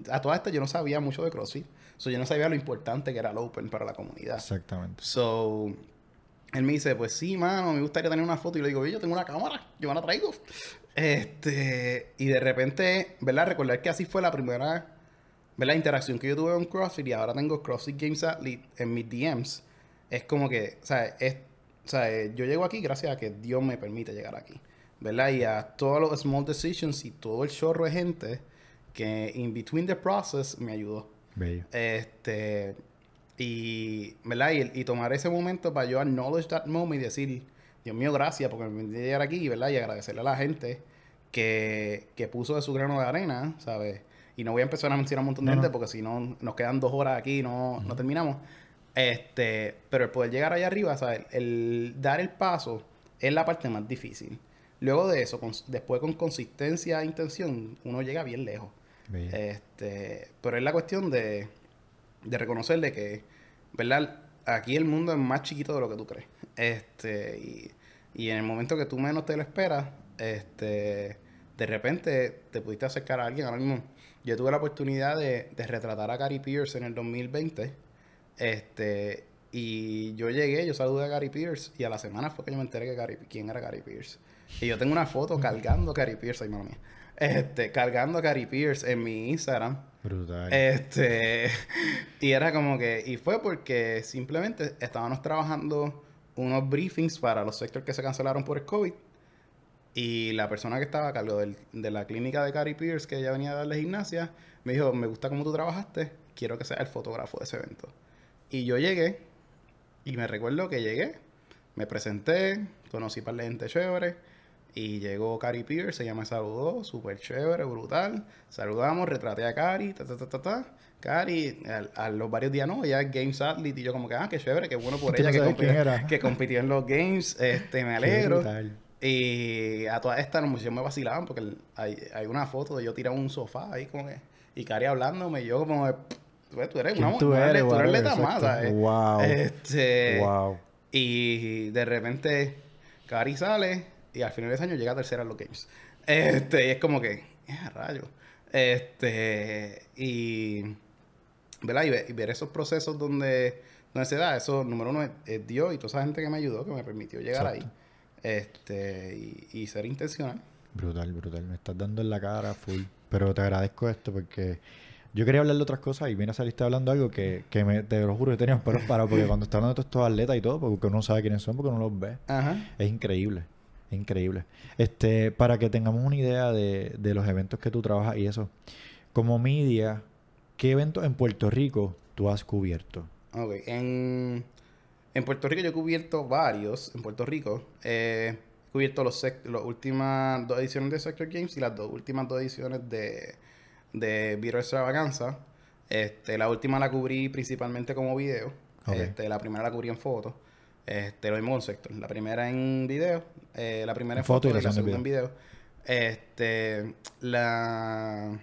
a todas estas yo no sabía mucho de CrossFit. So, yo no sabía lo importante que era el Open para la comunidad. Exactamente. So, él me dice, pues sí, mano, me gustaría tener una foto. Y le digo, yo tengo una cámara, yo me la traigo. Este, y de repente, ¿verdad? Recordar que así fue la primera, ¿verdad? Interacción que yo tuve con CrossFit y ahora tengo CrossFit Games Athlete en mis DMs. Es como que, o sea, es, o sea, yo llego aquí gracias a que Dios me permite llegar aquí, ¿verdad? Y a todos los small decisions y todo el chorro de gente que in between the process me ayudó. Bello. Este, y, ¿verdad? Y, tomar ese momento para yo acknowledge that moment y decir, Dios mío, gracias porque me a llegar aquí, ¿verdad? Y agradecerle a la gente que, que puso de su grano de arena, ¿sabes? Y no voy a empezar a mencionar un montón de gente porque si no nos quedan dos horas aquí y no, no terminamos. Este, pero el poder llegar allá arriba, ¿sabes? El dar el paso es la parte más difícil. Luego de eso, después con consistencia e intención, uno llega bien lejos. Este, pero es la cuestión de, de reconocerle que, ¿verdad? Aquí el mundo es más chiquito de lo que tú crees. Este, y, y en el momento que tú menos te lo esperas, este, de repente te pudiste acercar a alguien. Ahora mismo, yo tuve la oportunidad de, de retratar a Gary Pierce en el 2020. Este, y yo llegué, yo saludé a Gary Pierce y a la semana fue que yo me enteré que Gary, quién era Gary Pierce. Y yo tengo una foto cargando a Gary Pierce, ay, mía. Este, cargando a Gary Pierce en mi Instagram. Brutal. Este, y era como que, y fue porque simplemente estábamos trabajando unos briefings para los sectores que se cancelaron por el COVID. Y la persona que estaba a cargo de la clínica de Gary Pierce, que ella venía a darle gimnasia, me dijo, me gusta cómo tú trabajaste, quiero que seas el fotógrafo de ese evento. Y yo llegué, y me recuerdo que llegué, me presenté, conocí para la gente chévere, Y llegó Cari Pierce, ella me saludó, súper chévere, brutal. Saludamos, retraté a Cari, ta, ta, ta, ta, ta. Cari, a, a los varios días, no, ella es Games Athlete. Y yo como que, ah, qué chévere, qué bueno por ella que, compitió, que compitió en los Games. Este, me alegro. Y a todas estas museos me vacilaban porque hay, hay una foto de yo tirado en un sofá ahí como que... Y Cari hablándome, y yo como... de, Tú, eres ¿Quién una tú tú eres, tú. ¿sabes? Wow. Este, Wow. Y de repente Cari sale y al final de ese año llega tercera en los games. Este, y es como que, ¡eh, rayo! Este, y, ¿verdad? Y, ve- y ver esos procesos donde, donde se da, eso, número uno, es, es Dios y toda esa gente que me ayudó, que me permitió llegar Exacto. ahí. Este, y, y ser intencional. Brutal, brutal. Me estás dando en la cara full. Pero te agradezco esto porque yo quería hablar de otras cosas y mira, saliste hablando algo que, que me, te lo juro que tenía pelos parados porque cuando está hablando de todos estos atletas y todo, porque uno sabe quiénes son, porque uno los ve. Ajá. Es increíble, increíble. Este, para que tengamos una idea de, de los eventos que tú trabajas y eso. Como media, ¿qué eventos en Puerto Rico tú has cubierto? Ok, en, en Puerto Rico yo he cubierto varios, en Puerto Rico. eh, he cubierto los las últimas dos ediciones de Sector Games y las dos últimas dos ediciones de, de Viro Extravaganza. Este, la última la cubrí principalmente como video. Ok. Este, la primera la cubrí en foto. Este, lo mismo con Sector. La primera en video, eh, la primera en, foto foto, y la segunda en video. Este, la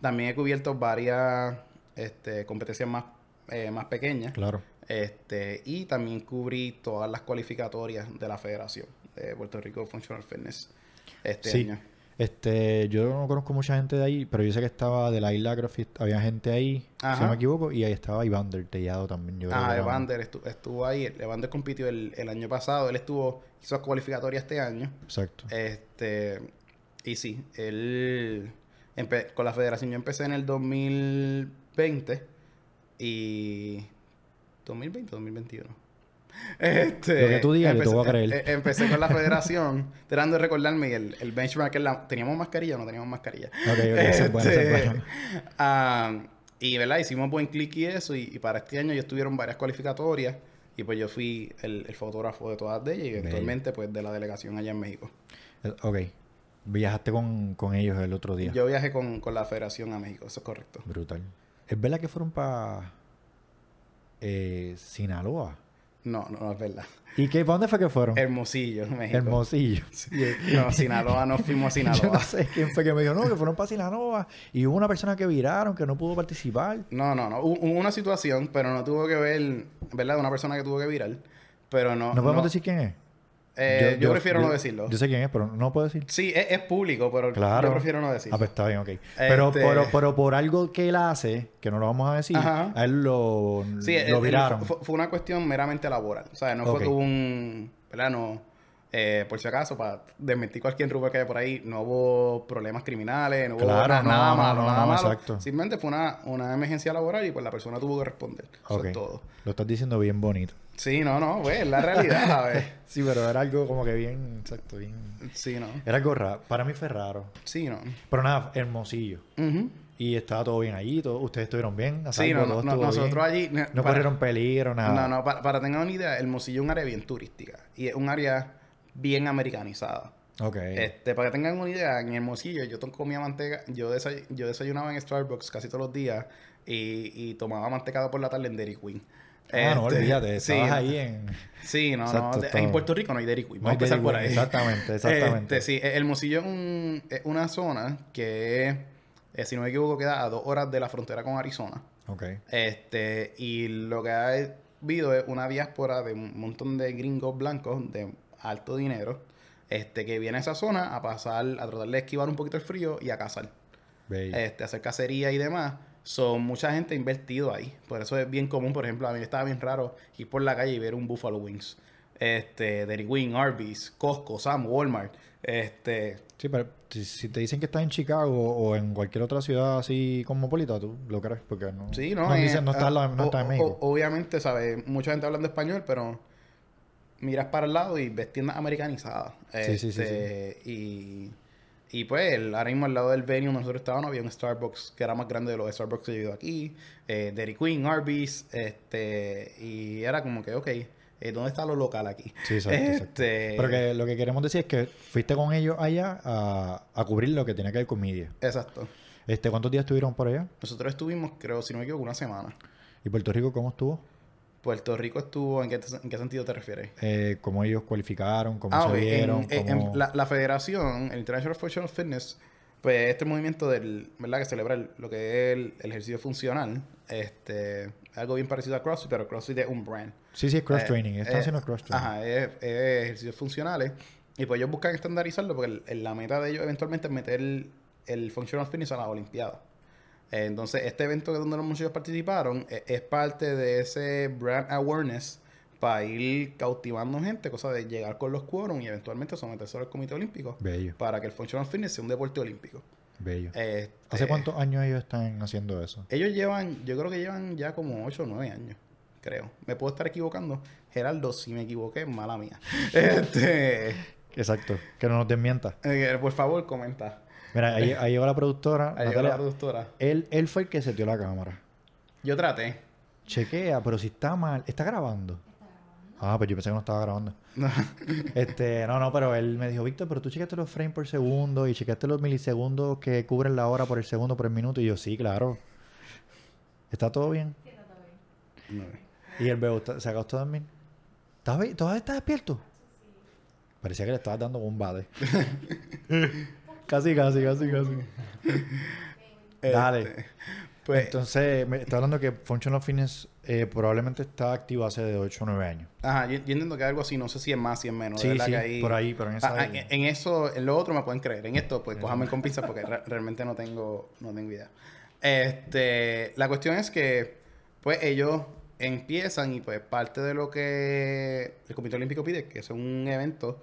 también he cubierto varias este, competencias más, eh, más pequeñas. Claro. Este, y también cubrí todas las cualificatorias de la Federación de Puerto Rico Functional Fitness este Sí. año. Este, yo no conozco mucha gente de ahí, pero yo sé que estaba de la isla había gente ahí, si no me equivoco, y ahí estaba Evander Tellado también. Yo Ah, Evander estu- estuvo ahí. Evander compitió el, el año pasado. Él estuvo, hizo las cualificatorias este año. Exacto. Este, y sí, él con la federación yo empecé en el 2020 y 2020 2021. Este, Lo que tú digas, yo te voy a creer. em- em- empecé con la federación, tratando de recordarme y el, el benchmark es la, ¿teníamos mascarilla o no teníamos mascarilla? Ok, ok, esa es buena, esa es Este, buena. ah, y verdad, hicimos buen click y eso, y, y para este año ya estuvieron varias cualificatorias, y pues yo fui el, el fotógrafo de todas de ellas, y eventualmente pues de la delegación allá en México. Eh, Ok. Viajaste con, con ellos el otro día. Yo viajé con, con la federación a México, eso es correcto. Brutal. ¿Es verdad que fueron para eh, Sinaloa? No, no, no es verdad. ¿Y qué, para dónde fue que fueron? Hermosillo, México. Hermosillo. No, Sinaloa, no fuimos a Yo no Sinaloa. sé quién fue que me dijo, no, que fueron para Sinaloa. Y hubo una persona que viraron, que no pudo participar. No, no, no. Hubo hubo una situación, pero no tuvo que ver, ¿verdad? Una persona que tuvo que virar. Pero no. ¿No podemos no. decir quién es? Eh, yo, prefiero no decirlo. Yo sé quién es, pero no puedo decir. Sí, es, es público, pero Claro. yo prefiero no decirlo. Ah, pues está bien, ok. Pero, Este- pero, pero por algo que él hace, que no lo vamos a decir, Ajá. a él lo, Sí, lo el- viraron. fue, fue una cuestión meramente laboral. O sea, no Ok. fue un. ¿Verdad? No. eh, por si acaso, para desmentir cualquier rumor que haya por ahí, no hubo problemas criminales, no hubo Claro, no, nada no, malo, no, nada no, malo. exacto. Simplemente fue una, una emergencia laboral y pues la persona tuvo que responder. Eso Ok. es todo. Lo estás diciendo bien bonito. Sí, no, no, pues es la realidad, ¿sabes? Sí, pero era algo como que bien, exacto, bien. Sí, no. Era algo raro. Para mí fue raro. Sí, no. Pero nada, hermosillo. Y estaba todo bien allí, todo, ustedes estuvieron bien. a Sí, no, todo no, no, nosotros bien. allí. No para- corrieron peligro, nada. No, no, para, para tener una idea, Hermosillo es un área bien turística y es un área bien americanizada. Ok. Este, para que tengan una idea, en Hermosillo yo comía manteca, yo, desay- yo desayunaba en Starbucks casi todos los días y, y tomaba mantecado por la tarde en Dairy Queen. Ah, no, Este, olvídate, sí, estabas ahí en... Sí, no, Exacto, no. todo. En Puerto Rico no hay Dairy Queen. No hay Vamos a empezar por ahí. exactamente, exactamente. Este, sí, Hermosillo es, un- es una zona que, eh, si no me equivoco, queda a dos horas de la frontera con Arizona. Ok. Este, y lo que ha habido es una diáspora de un montón de gringos blancos de alto dinero, este, que viene a esa zona a pasar, a tratar de esquivar un poquito el frío y a cazar. Bello. Este, hacer cacería y demás. Son mucha gente ha invertido ahí. Por eso es bien común, por ejemplo, a mí estaba bien raro ir por la calle y ver un Buffalo Wings. Este, Dairy Queen, Arby's, Costco, Sam, Walmart. Este, Sí, pero si, te dicen que estás en Chicago o en cualquier otra ciudad así cosmopolita, tú lo crees porque no. Sí, ¿no? No, Eh, dicen, no está, ah, la- no o- está en o- México. obviamente, ¿sabes? Mucha gente hablando español, pero miras para el lado y ves tiendas americanizadas. Sí, sí, sí, Este, Y, y pues, el- ahora mismo al lado del venue donde nosotros estábamos había un Starbucks que era más grande de los Starbucks que yo he ido aquí. Eh, Dairy Queen, Arby's. Este, y era como que, ok, eh, ¿dónde está lo local aquí? Sí, exacto, exacto. Este, Pero que lo que queremos decir es que fuiste con ellos allá a, a cubrir lo que tiene que ver con media. Exacto. Este, ¿Cuántos días estuvieron por allá? Nosotros estuvimos, creo, si no me equivoco, una semana. ¿Y Puerto Rico cómo estuvo? Puerto Rico estuvo, ¿en qué, en qué sentido te refieres? Eh, ¿Cómo ellos cualificaron? ¿Cómo Ah, se. En- vieron? en- en cómo- la, la federación, el International Functional Fitness, pues este movimiento del, ¿verdad? Que celebra el- lo que es el, el ejercicio funcional, este, algo bien parecido a CrossFit, pero CrossFit es un brand. Sí, sí, es cross Eh, training. Están eh, haciendo cross training. Ajá, es, es ejercicios funcionales. Y pues ellos buscan estandarizarlo porque el- la meta de ellos eventualmente es meter el, el functional fitness a la Olimpiada. Entonces, este evento donde los muchachos participaron eh, es parte de ese brand awareness para ir cautivando gente, cosa de llegar con los quórum y eventualmente someterse al Comité Olímpico Bello, para que el functional fitness sea un deporte olímpico. bello. Este, ¿Hace cuántos años ellos están haciendo eso? Ellos llevan, yo creo que llevan ya como 8 o 9 años, creo. Me puedo estar equivocando. Geraldo, si me equivoqué, mala mía. Este, Exacto, que no nos desmienta. eh, por favor, comenta. Mira, ahí, ahí llegó la productora. Ahí llegó la productora. él, él fue el que setió la cámara. Yo traté. Chequea, pero si está mal, ¿está grabando? Ah, pues yo pensé que no estaba grabando. Este, no, no, pero él me dijo, Víctor, pero tú chequeaste los frames por segundo y chequeaste los milisegundos que cubren la hora por el segundo por el minuto. Y yo, sí, claro. ¿Está todo bien? No. Y el bebé ¿está- se acostó a dormir. ¿Estás bi- ¿Todavía estás despierto? Parecía que le estabas dando un bade. casi, casi, casi, casi. Dale. Este, pues, Entonces, me está hablando que Functional Fitness eh, probablemente está activo hace de 8 o 9 años. ajá, yo, yo entiendo que algo así, no sé si es más, si es menos. Sí, sí, que ahí- por ahí, pero en esa... Ah, en, en eso, en lo otro me pueden creer. En esto, pues cójame con pinzas porque re- realmente no tengo, no tengo idea. Este, la cuestión es que, pues ellos empiezan y pues parte de lo que el Comité Olímpico pide, que es un evento,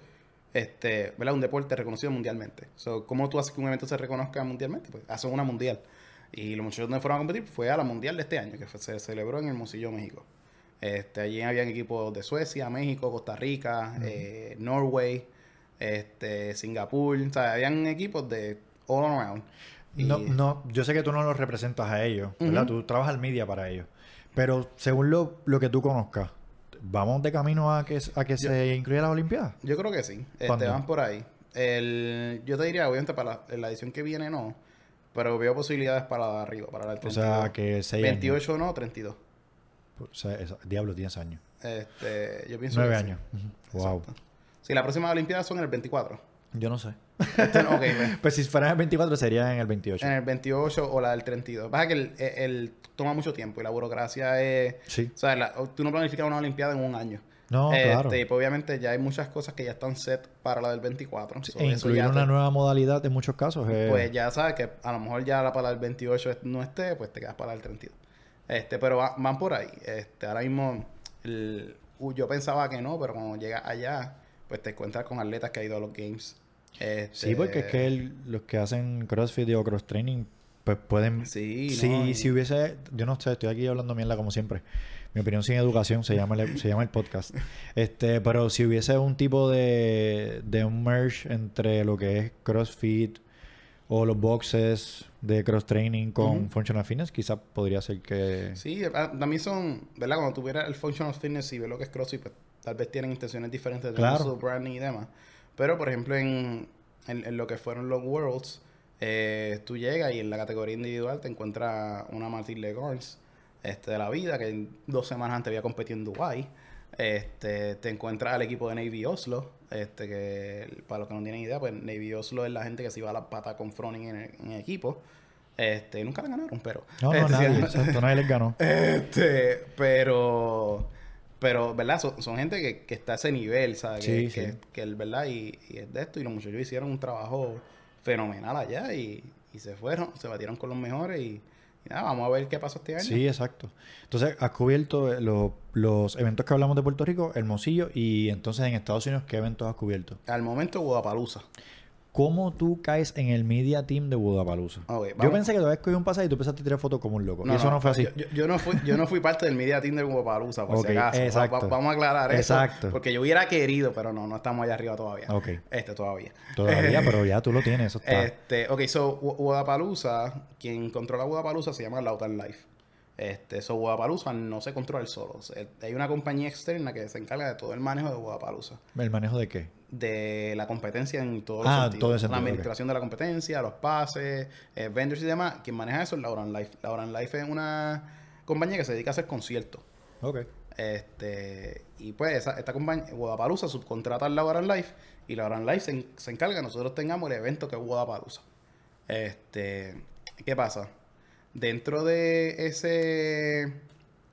este, ¿verdad? Un deporte reconocido mundialmente. So, ¿Cómo tú haces que un evento se reconozca mundialmente? Pues hacen una mundial. Y los muchachos donde fueron a competir fue a la mundial de este año, que fue- se celebró en Hermosillo, México. Este, allí habían equipos de Suecia, México, Costa Rica, eh, Norway, este, Singapur, o sea, habían equipos de all around. Y- No, no, yo sé que tú no los representas a ellos, ¿verdad? Tú trabajas al media para ellos. Pero según lo, lo que tú conozcas, ¿vamos de camino a que, a que se incluya las Olimpiadas? Yo creo que sí. Este, van por ahí. El, yo te diría, obviamente, para la, la edición que viene no, pero veo posibilidades para la de arriba, para la del O 32. sea, que 6 28 no, 32. años. O sea, esa- diablo, 10 años. Este, yo pienso 9 que sí. años. Ujú. Wow. Exacto. Sí, la próxima Olimpiada son el 24. Yo no sé. Este, no, ok, pues. Pues si fuera en el 24 sería en el 28. En el 28 o la del 32. Pasa que el, el- el toma mucho tiempo y la burocracia es... Sí. O sea, la- tú no planificas una Olimpiada en un año. No, Este, claro. pues, obviamente ya hay muchas cosas que ya están set para la del 24. So, e incluir una te- nueva modalidad en muchos casos es... Pues ya sabes que a lo mejor ya la para el 28 es- no esté, pues te quedas para el 32. Este, pero va- van por ahí. Este, ahora mismo el- uh, yo pensaba que no, pero cuando llegas allá, pues te encuentras con atletas que han ido a los games. Este, Sí, porque es que el- los que hacen CrossFit o cross training, pues pueden... Sí, Sí, no, si hubiese... Yo no sé, estoy aquí hablando mierda como siempre. Mi opinión sin educación se llama el, se llama el podcast. Este, pero si hubiese un tipo de, de un merge entre lo que es CrossFit o los boxes de cross training con Ujú. functional fitness, quizás podría ser que... Sí, también son, ¿verdad? Cuando tuviera el Functional Fitness y ves lo que es CrossFit, pues tal vez tienen intenciones diferentes de Claro. su branding y demás. Pero, por ejemplo, en, en, en lo que fueron los Worlds, eh, tú llegas y en la categoría individual te encuentras una Matilde Garns este, de la vida, que dos semanas antes había competido en Dubai Este, te encuentras al equipo de Navy Oslo, este, que para los que no tienen idea, pues Navy Oslo es la gente que se iba a la pata con Froning en, en el equipo. Este, nunca le ganaron, pero... No, no, este, nadie. exacto, nadie les ganó. este, pero, pero, ¿verdad? Son, son gente que, que está a ese nivel, ¿sabes? Sí, que, sí. que, que el, ¿verdad? Y, y es de esto. Y los muchachos hicieron un trabajo fenomenal allá y, y se fueron, se batieron con los mejores y, y nada, vamos a ver qué pasó este año. Sí, exacto. Entonces, has cubierto eh, lo- los eventos que hablamos de Puerto Rico, Hermosillo, y entonces en Estados Unidos, ¿qué eventos has cubierto? Al momento, Guadalajara. ¿Cómo tú caes en el media team de Budapalooza? Yo pensé que te habías cogido un pasaje y tú empezaste a tirar fotos como un loco. y eso no, fue así. Yo, no fui, yo no fui parte del media team del Guadalajara, por si acaso. Va- exacto. va- vamos a aclarar eso. Exacto. Porque yo hubiera querido, pero no, no estamos allá arriba todavía. Ok. Este todavía. Todavía, pero ya tú lo tienes, eso está. Este, ok, so Wodapalooza, quien controla Wodapalooza se llama Lautan Life. Este, eso Guadalajara no se controla el solo. Hay una compañía externa que se encarga de todo el manejo de Guadalajara. ¿El manejo de qué? De la competencia en todos Ah, los sentidos. todo ese la sentido, administración de la competencia, los pases, eh, vendors y demás. Quien maneja eso es Lauran Life. Lauran Life es una compañía que se dedica a hacer conciertos. Ok. Este, y pues esa- esta compañía, Guadalajara subcontrata al Lauran Life y Lauran Life se, en- se encarga que nosotros tengamos el evento que es Guadalajara. Este, ¿qué pasa? Dentro de ese,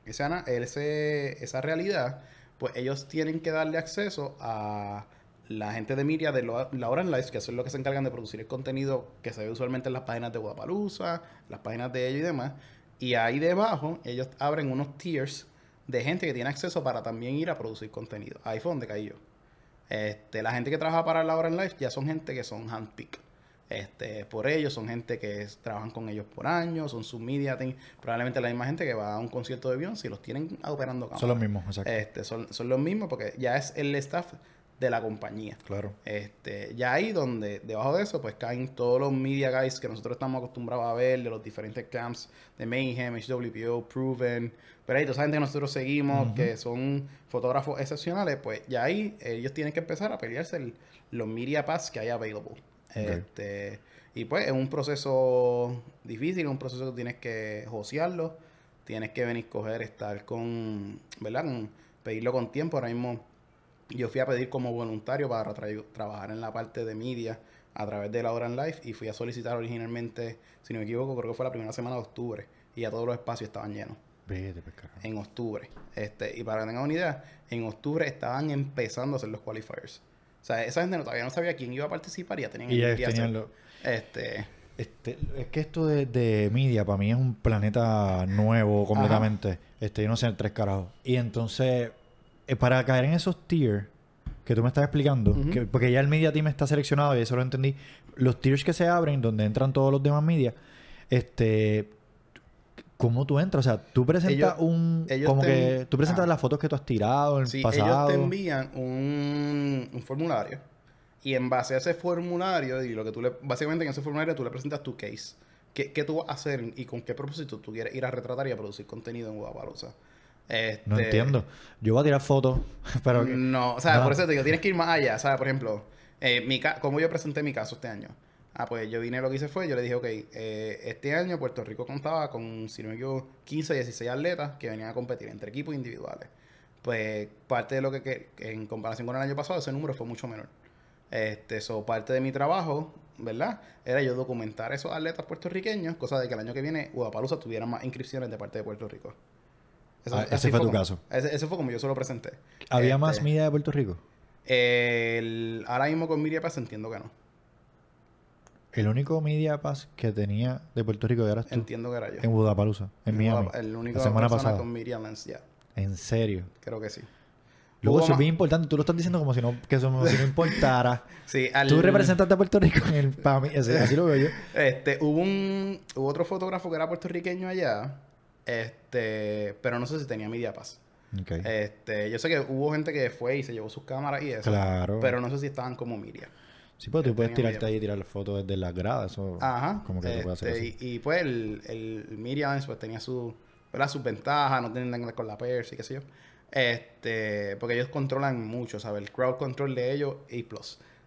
ese, ese- esa realidad, pues ellos tienen que darle acceso a la gente de media de Lo- Lauran Life, que son los que se encargan de producir el contenido que se ve usualmente en las páginas de Guadalajara, las páginas de ellos y demás. Y ahí debajo ellos abren unos tiers de gente que tiene acceso para también ir a producir contenido. Ahí fue donde caí yo. Este, la gente que trabaja para Lauren Life ya son gente que son handpick. Este, por ellos, son gente que es- trabajan con ellos por años, son sus media team, probablemente la misma gente que va a un concierto de Beyoncé y los tienen operando cámaras. Son los mismos, exacto. Este, son, son los mismos porque ya es el staff de la compañía. claro. Este, ya ahí donde, debajo de eso, pues caen todos los media guys que nosotros estamos acostumbrados a ver, de los diferentes camps de Mayhem, HWPO, Proven, pero ahí toda esa gente que nosotros seguimos, que son fotógrafos excepcionales, pues ya ahí ellos tienen que empezar a pelearse el- los media pass que hay available. Este, y pues es un proceso difícil, es un proceso que tienes que josearlo, tienes que venir coger, estar con, ¿verdad? Con, pedirlo con tiempo. Ahora mismo yo fui a pedir como voluntario para tra- trabajar en la parte de media a través de la hora en live y fui a solicitar originalmente, si no me equivoco, creo que fue la primera semana de octubre y ya todos los espacios estaban llenos Vete, en octubre. Este, y para que tengan una idea, en octubre estaban empezando a hacer los qualifiers. O sea, esa gente no- todavía no sabía quién iba a participar y ya tenían Y ya tenían lo- Este, Este, es que esto de, de media para mí es un planeta nuevo completamente. Este, yo no sé, tres carajos. Y entonces, eh, para caer en esos tiers que tú me estás explicando, que- porque ya el media team está seleccionado y eso lo entendí. Los tiers que se abren, donde entran todos los demás media, este. ¿Cómo tú entras? O sea, tú presentas Ellos- un. ellos como te- que. Tú presentas ah. las fotos que tú has tirado en el Sí, pasado. ellos te envían un, un formulario y en base a ese formulario y lo que tú le básicamente en ese formulario tú le presentas tu case. ¿Qué, qué tú vas a hacer y con qué propósito tú quieres ir a retratar y a producir contenido en Guadalajara? Este, No entiendo. Yo voy a tirar fotos, pero. No, o sea, No. por eso te digo, tienes que ir más allá. Sea, por ejemplo, eh, mi como yo presenté mi caso este año. Ah, pues yo vine, lo que hice fue, yo le dije, ok, eh, este año Puerto Rico contaba con, si no me equivoco, 15, 16 atletas que venían a competir entre equipos individuales. Pues parte de lo que, que- en comparación con el año pasado, ese número fue mucho menor. Este, so, parte de mi trabajo, ¿verdad? Era yo documentar esos atletas puertorriqueños, cosa de que el año que viene Guadalajara tuviera más inscripciones de parte de Puerto Rico. Eso- Ah, ese fue tu como- caso. Ese, ese fue como yo se lo presenté. ¿Había más Este, media de Puerto Rico? el, ahora mismo con Media Pass entiendo que no. El único media pass que tenía de Puerto Rico eras tú. Entiendo que era yo. En Budapalooza, en Miami. El único la semana pasada. con Miriam ya. En serio. Creo que sí. Luego eso es bien importante. Tú lo estás diciendo como si no, que eso si no importara. Sí, al- Tú representaste a Puerto Rico en el para mí, así, lo veo yo. Este, hubo un hubo otro fotógrafo que era puertorriqueño allá, este, pero no sé si tenía Media Pass. Ok. Este, yo sé que hubo gente que fue y se llevó sus cámaras y eso. Claro. Pero no sé si estaban como Miria. Sí, pero tú que puedes tirarte ahí y tirar las fotos desde las gradas. Eso, Ajá. Como que tú puedes hacer este, eso. y, y pues el, el Miriam pues tenía su, ¿verdad? sus ventajas, no tienen nada que ver con la Perse y qué sé yo. Este, porque ellos controlan mucho, ¿sabes? El crowd control de ellos A+.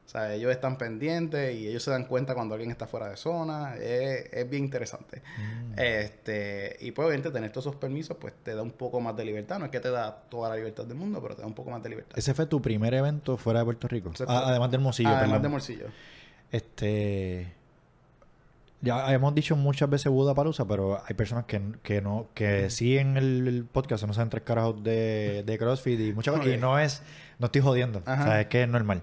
O sea, ellos están pendientes y ellos se dan cuenta cuando alguien está fuera de zona. Es, es bien interesante. Mm. Este, y pues obviamente tener todos esos permisos pues te da un poco más de libertad. No es que te da toda la libertad del mundo, pero te da un poco más de libertad. Ese fue tu primer evento fuera de Puerto Rico. Ah, además del Hermosillo, Además perdón. de Morcillo. Este. Ya hemos dicho muchas veces Budapalooza, pero hay personas que, que no, que siguen el, el podcast, no saben tres carajos de, de CrossFit y muchas cosas. Ok. Y no es, no estoy jodiendo. Ajá. O sea, es que es normal.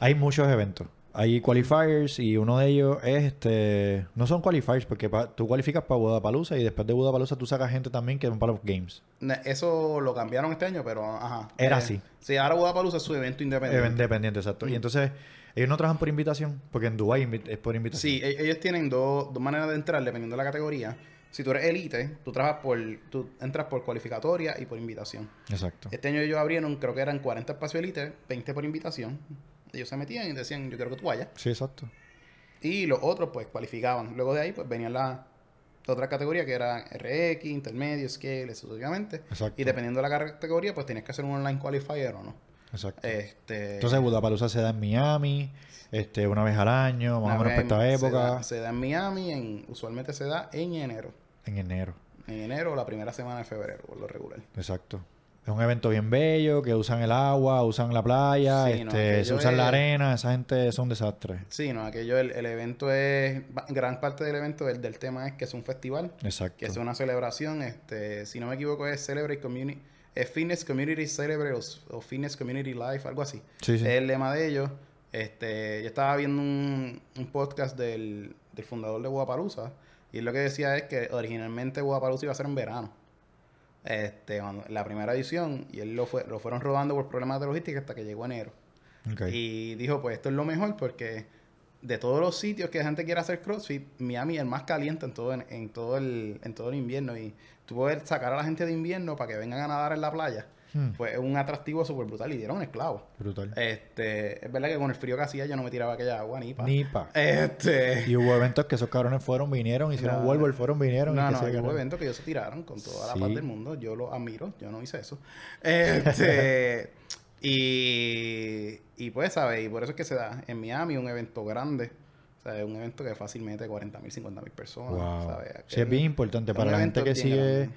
Hay muchos eventos. Hay qualifiers y uno de ellos es este. No son qualifiers porque pa- tú cualificas para Budapalooza y después de Budapalooza tú sacas gente también que van para los games. Eso lo cambiaron este año, pero ajá. Era Eh, así. Sí, ahora Guadalajara es su evento independiente. Evento Independiente, exacto. Y entonces, ellos no trabajan por invitación, porque en Dubái invi- es por invitación. Sí, e- ellos tienen dos, dos maneras de entrar dependiendo de la categoría. Si tú eres elite, tú trabajas por, tú entras por cualificatoria y por invitación. Exacto. Este año ellos abrieron, creo que eran 40 espacios elite, 20 por invitación. Ellos se metían y decían, yo quiero que tú vayas. Sí, exacto. Y los otros, pues, cualificaban. Luego de ahí, pues, venían la- otra categoría que era RX, intermedio, scale, sucesivamente. Exacto. Y dependiendo de la categoría, pues tienes que hacer un online qualifier o no. Exacto. Este, Entonces, Budapalooza se da en Miami, este, una vez al año, más o menos para esta se época, da- Se da, en Miami, en, usualmente se da en enero. en enero. En enero o la primera semana de febrero, por lo regular. Exacto. Es un evento bien bello, que usan el agua, usan la playa, Sí, no, este, se usan la arena, esa gente es un desastre. Sí, no, aquello, el, el evento es, gran parte del evento del, del tema es que es un festival, Exacto. que es una celebración, este, si no me equivoco es Celebrate Community, es Fitness Community Celebrate o, o Fitness Community Life, algo así. Sí, sí. Es el lema de ellos. Este, yo estaba viendo un, un podcast del, del fundador de Guadalupe y él lo que decía es que originalmente Guadalupe iba a ser en verano. Este, la primera edición, y él lo, fue, lo fueron rodando por problemas de logística hasta que llegó enero. Y dijo, pues esto es lo mejor porque de todos los sitios que la gente quiere hacer CrossFit, Miami es el más caliente en todo, en, en todo, el, en todo el invierno. Y tú puedes sacar a la gente de invierno para que vengan a nadar en la playa. Hmm, Pues es un atractivo súper brutal y dieron esclavos. brutal. Este, es verdad que con el frío que hacía yo no me tiraba aquella agua ni pa. Nipa. Este. Y hubo eventos que esos cabrones fueron, vinieron, hicieron No. War, fueron, vinieron. y No, que no, se hubo eventos que ellos se tiraron con toda la Sí. paz del mundo. Yo lo admiro, yo no hice eso. Este, y, y pues, ¿sabes? Y por eso es que se da en Miami un evento grande. O sea, es un evento que fácilmente 40 mil, 50 mil personas. Wow. ¿sabes? Sí, es bien importante para la gente que sigue grande.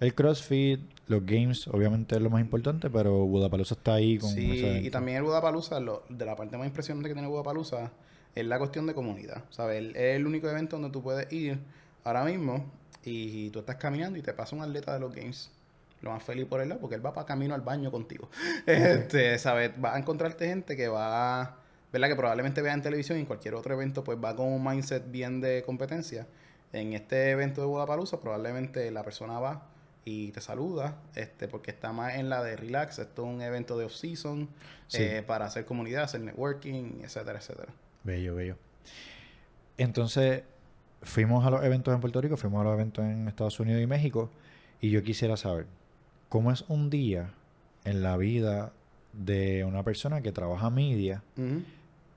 El CrossFit, los games, obviamente es lo más importante, pero Budapalooza está ahí con Sí, y también el Budapalooza, lo, de la parte más impresionante que tiene Budapalooza es la cuestión de comunidad. ¿Sabes? Es el único evento donde tú puedes ir ahora mismo y tú estás caminando y te pasa un atleta de los games. Lo más feliz por él, porque él va para camino al baño contigo. Este, ¿sabes? Vas a encontrarte gente que va, ¿verdad? Que probablemente vea en televisión y en cualquier otro evento, pues va con un mindset bien de competencia. En este evento de Budapalooza, probablemente la persona va y te saluda, este, porque está más en la de relax. Esto es un evento de off-season Sí. eh, para hacer comunidad, hacer networking, etcétera, etcétera. Bello, bello. Entonces, fuimos a los eventos en Puerto Rico, fuimos a los eventos en Estados Unidos y México, y yo quisiera saber, ¿cómo es un día en la vida de una persona que trabaja media,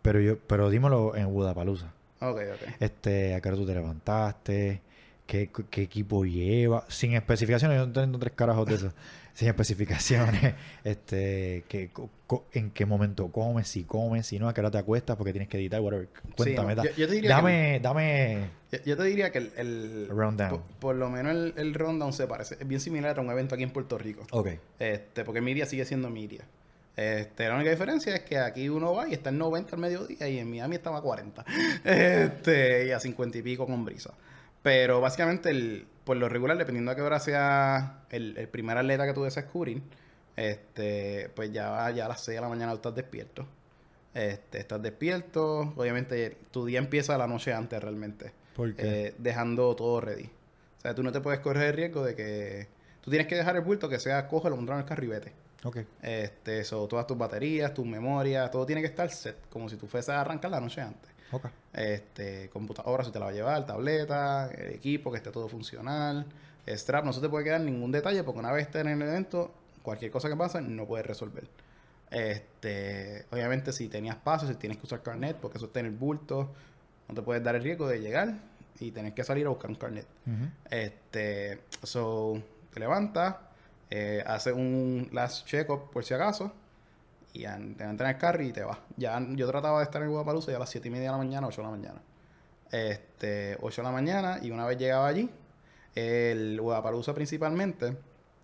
pero yo, pero dímelo en Budapalooza? Ok, ok. Este, ¿a qué hora tú te levantaste? ¿Qué, qué equipo lleva? Sin especificaciones, yo no entiendo tres carajos de eso. Sin especificaciones. Este, ¿qué, co- ¿En qué momento comes? Si comes, si no, a qué hora te acuestas porque tienes que editar, whatever. Cuéntame. no, da- yo- yo te diría que- dame, dame Yo, yo te diría que el, el- Rundown. Por, por lo menos el, el rundown se parece, es bien similar a un evento aquí en Puerto Rico. Ok. Este, porque Media sigue siendo Media. Este, la única diferencia es que aquí uno va y está en 90 al mediodía y en Miami estaba a 40. Este, y a 50 y pico con brisa. Pero básicamente, el, por lo regular, dependiendo a qué hora sea el, el primer atleta que tú deseas cubrir, este, pues ya, ya a las 6 de la mañana tú estás despierto. Este, estás despierto. Obviamente, tu día empieza la noche antes realmente. ¿Por qué? Eh, dejando todo ready. O sea, tú no te puedes correr el riesgo de que... Tú tienes que dejar el bulto que sea cógelo, montarlo en el vete. ok. Este, eso, todas tus baterías, tus memorias, todo tiene que estar set, como si tú fueses a arrancar la noche antes. Este, computadora, si te la va a llevar, tableta, el equipo, que esté todo funcional, strap, no se te puede quedar ningún detalle porque una vez estés en el evento, cualquier cosa que pase, no puedes resolver. Este, obviamente si tenías pasos, si tienes que usar carnet, porque eso está en el bulto, no te puedes dar el riesgo de llegar y tener que salir a buscar un carnet. Este, so, te levantas, eh, haces un last check-up por si acaso, y te entras en el carro y te vas. Ya yo trataba de estar en Guadalupe ya a las 7 y media de la mañana, 8 de la mañana. Este, 8 de la mañana, y una vez llegaba allí, el Guadalupe principalmente,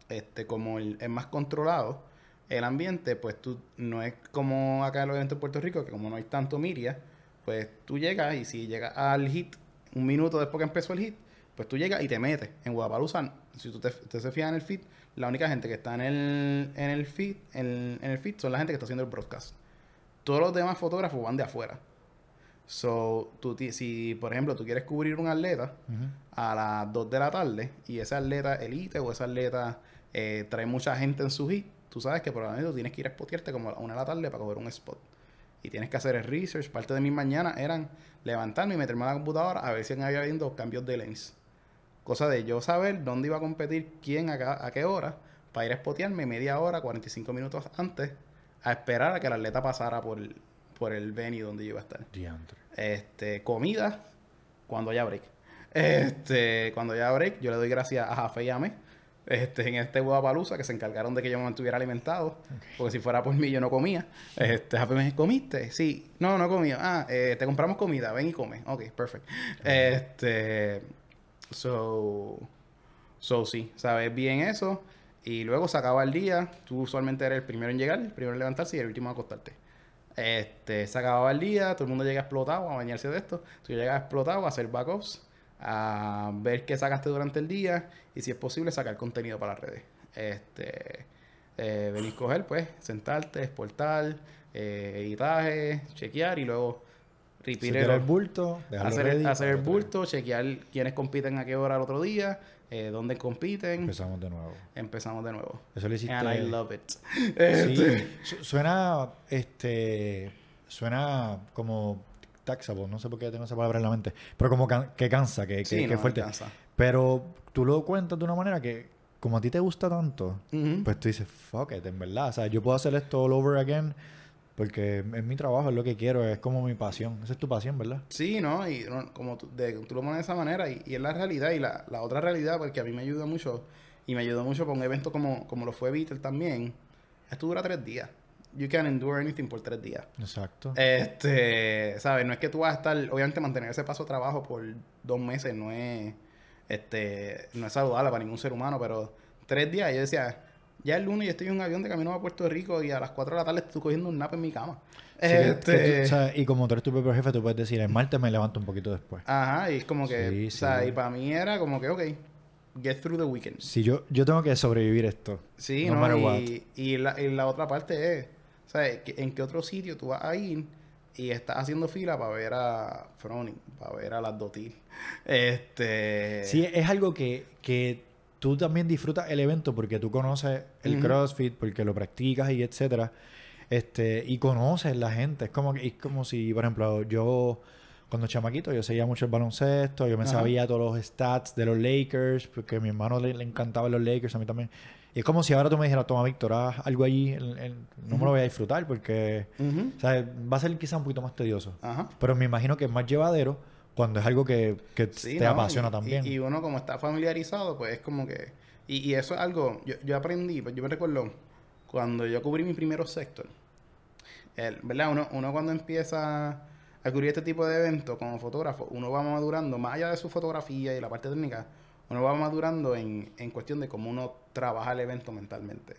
este, como es más controlado, el ambiente, pues tú, no es como acá en los eventos en Puerto Rico, que como no hay tanto miria, pues tú llegas y si llegas al hit, un minuto después que empezó el hit, pues tú llegas y te metes. En Guadalupe, si tú te, te se fijas en el feed, la única gente que está en el, en el feed, en, en el feed son la gente que está haciendo el broadcast. Todos los demás fotógrafos van de afuera. So, tú, si por ejemplo tú quieres cubrir un atleta a las 2 de la tarde y ese atleta elite o ese atleta eh, trae mucha gente en su hit, tú sabes que probablemente tú tienes que ir a spotearte como a 1 de la tarde para coger un spot. Y tienes que hacer el research. Parte de mis mañanas eran levantarme y meterme a la computadora a ver si había habiendo cambios de lens. Cosa de yo saber dónde iba a competir, quién, a, qué hora, para ir a spotearme media hora, 45 minutos antes, a esperar a que el atleta pasara por el, por el venue donde yo iba a estar. Diantre. Este, comida cuando haya break. Este, cuando ya break, yo le doy gracias a Jafe y a mí. Este, en este Palusa que se encargaron de que yo me mantuviera alimentado. Porque si fuera por mí, yo no comía. Este, Jafe me dijo, ¿comiste? Sí. No, no comía. Ah, eh, te compramos comida. Ven y come. Ok, perfect. Este... So... So, sí. Sabes bien eso. Y luego se acaba el día. Tú usualmente eres el primero en llegar, el primero en levantarse y el último en acostarte. Este, se acababa el día, todo el mundo llega explotado a bañarse de esto. Tú llegas explotado a hacer backups, a ver qué sacaste durante el día y si es posible sacar contenido para las redes. Este, eh, venir a coger, pues, sentarte, exportar, eh, editaje, chequear y luego repetir el bulto, hacer, hacer el bulto, chequear quiénes compiten a qué hora el otro día, eh, dónde compiten. Empezamos de nuevo. Empezamos de nuevo. Eso lo hiciste. And I love it. Sí, este. suena, este, suena como taxable, no sé por qué tengo esa palabra en la mente, pero como que cansa, que, que, que fuerte. Cansa. Pero tú lo cuentas de una manera que, como a ti te gusta tanto, pues tú dices, fuck it, en verdad. O sea, yo puedo hacer esto all over again porque es mi trabajo, es lo que quiero, es como mi pasión. Esa es tu pasión, ¿verdad? Sí, ¿no? Y como tú, tú, lo pones de esa manera, y, es la realidad. Y la, la, otra realidad, porque a mí me ayuda mucho, y me ayudó mucho con un evento como, como lo fue Beatle también, esto dura tres días. You can endure anything por tres días. Exacto. Este, ¿sabes? No es que tú vas a estar, obviamente mantener ese paso de trabajo por dos meses no es, este, no es saludable para ningún ser humano, pero tres días, yo decía, ya el lunes yo estoy en un avión de camino a Puerto Rico y a las 4 de la tarde estoy cogiendo un nap en mi cama. este... y como tú eres tu propio jefe, tú puedes decir, el martes me levanto un poquito después. Ajá, y es como que, o sea, y para mí era como que, ok, get through the weekend. Si yo, yo tengo que sobrevivir esto. Sí, no, y, y, la, y la otra parte es, o sea, ¿en qué otro sitio tú vas a ir y estás haciendo fila para ver a Froning, para ver a las Dotil? Este... Sí, es algo que, que tú también disfrutas el evento porque tú conoces el CrossFit, porque lo practicas y etcétera. Este, y conoces la gente. Es como, es como si, por ejemplo, yo cuando chamaquito yo seguía mucho el baloncesto, yo me sabía todos los stats de los Lakers, porque a mi hermano le, encantaban los Lakers, a mí también. Y es como si ahora tú me dijeras, toma Víctor, haz algo allí, no me lo voy a disfrutar porque va a ser quizá un poquito más tedioso. Pero me imagino que es más llevadero cuando es algo que, que te apasiona también. Y, uno como está familiarizado, pues es como que... Y, eso es algo, yo, yo aprendí, pues yo me recuerdo cuando yo cubrí mi primer sector, ¿verdad? Uno, uno cuando empieza a cubrir este tipo de eventos como fotógrafo, uno va madurando, más allá de su fotografía y la parte técnica, uno va madurando en, en cuestión de cómo uno trabaja el evento mentalmente.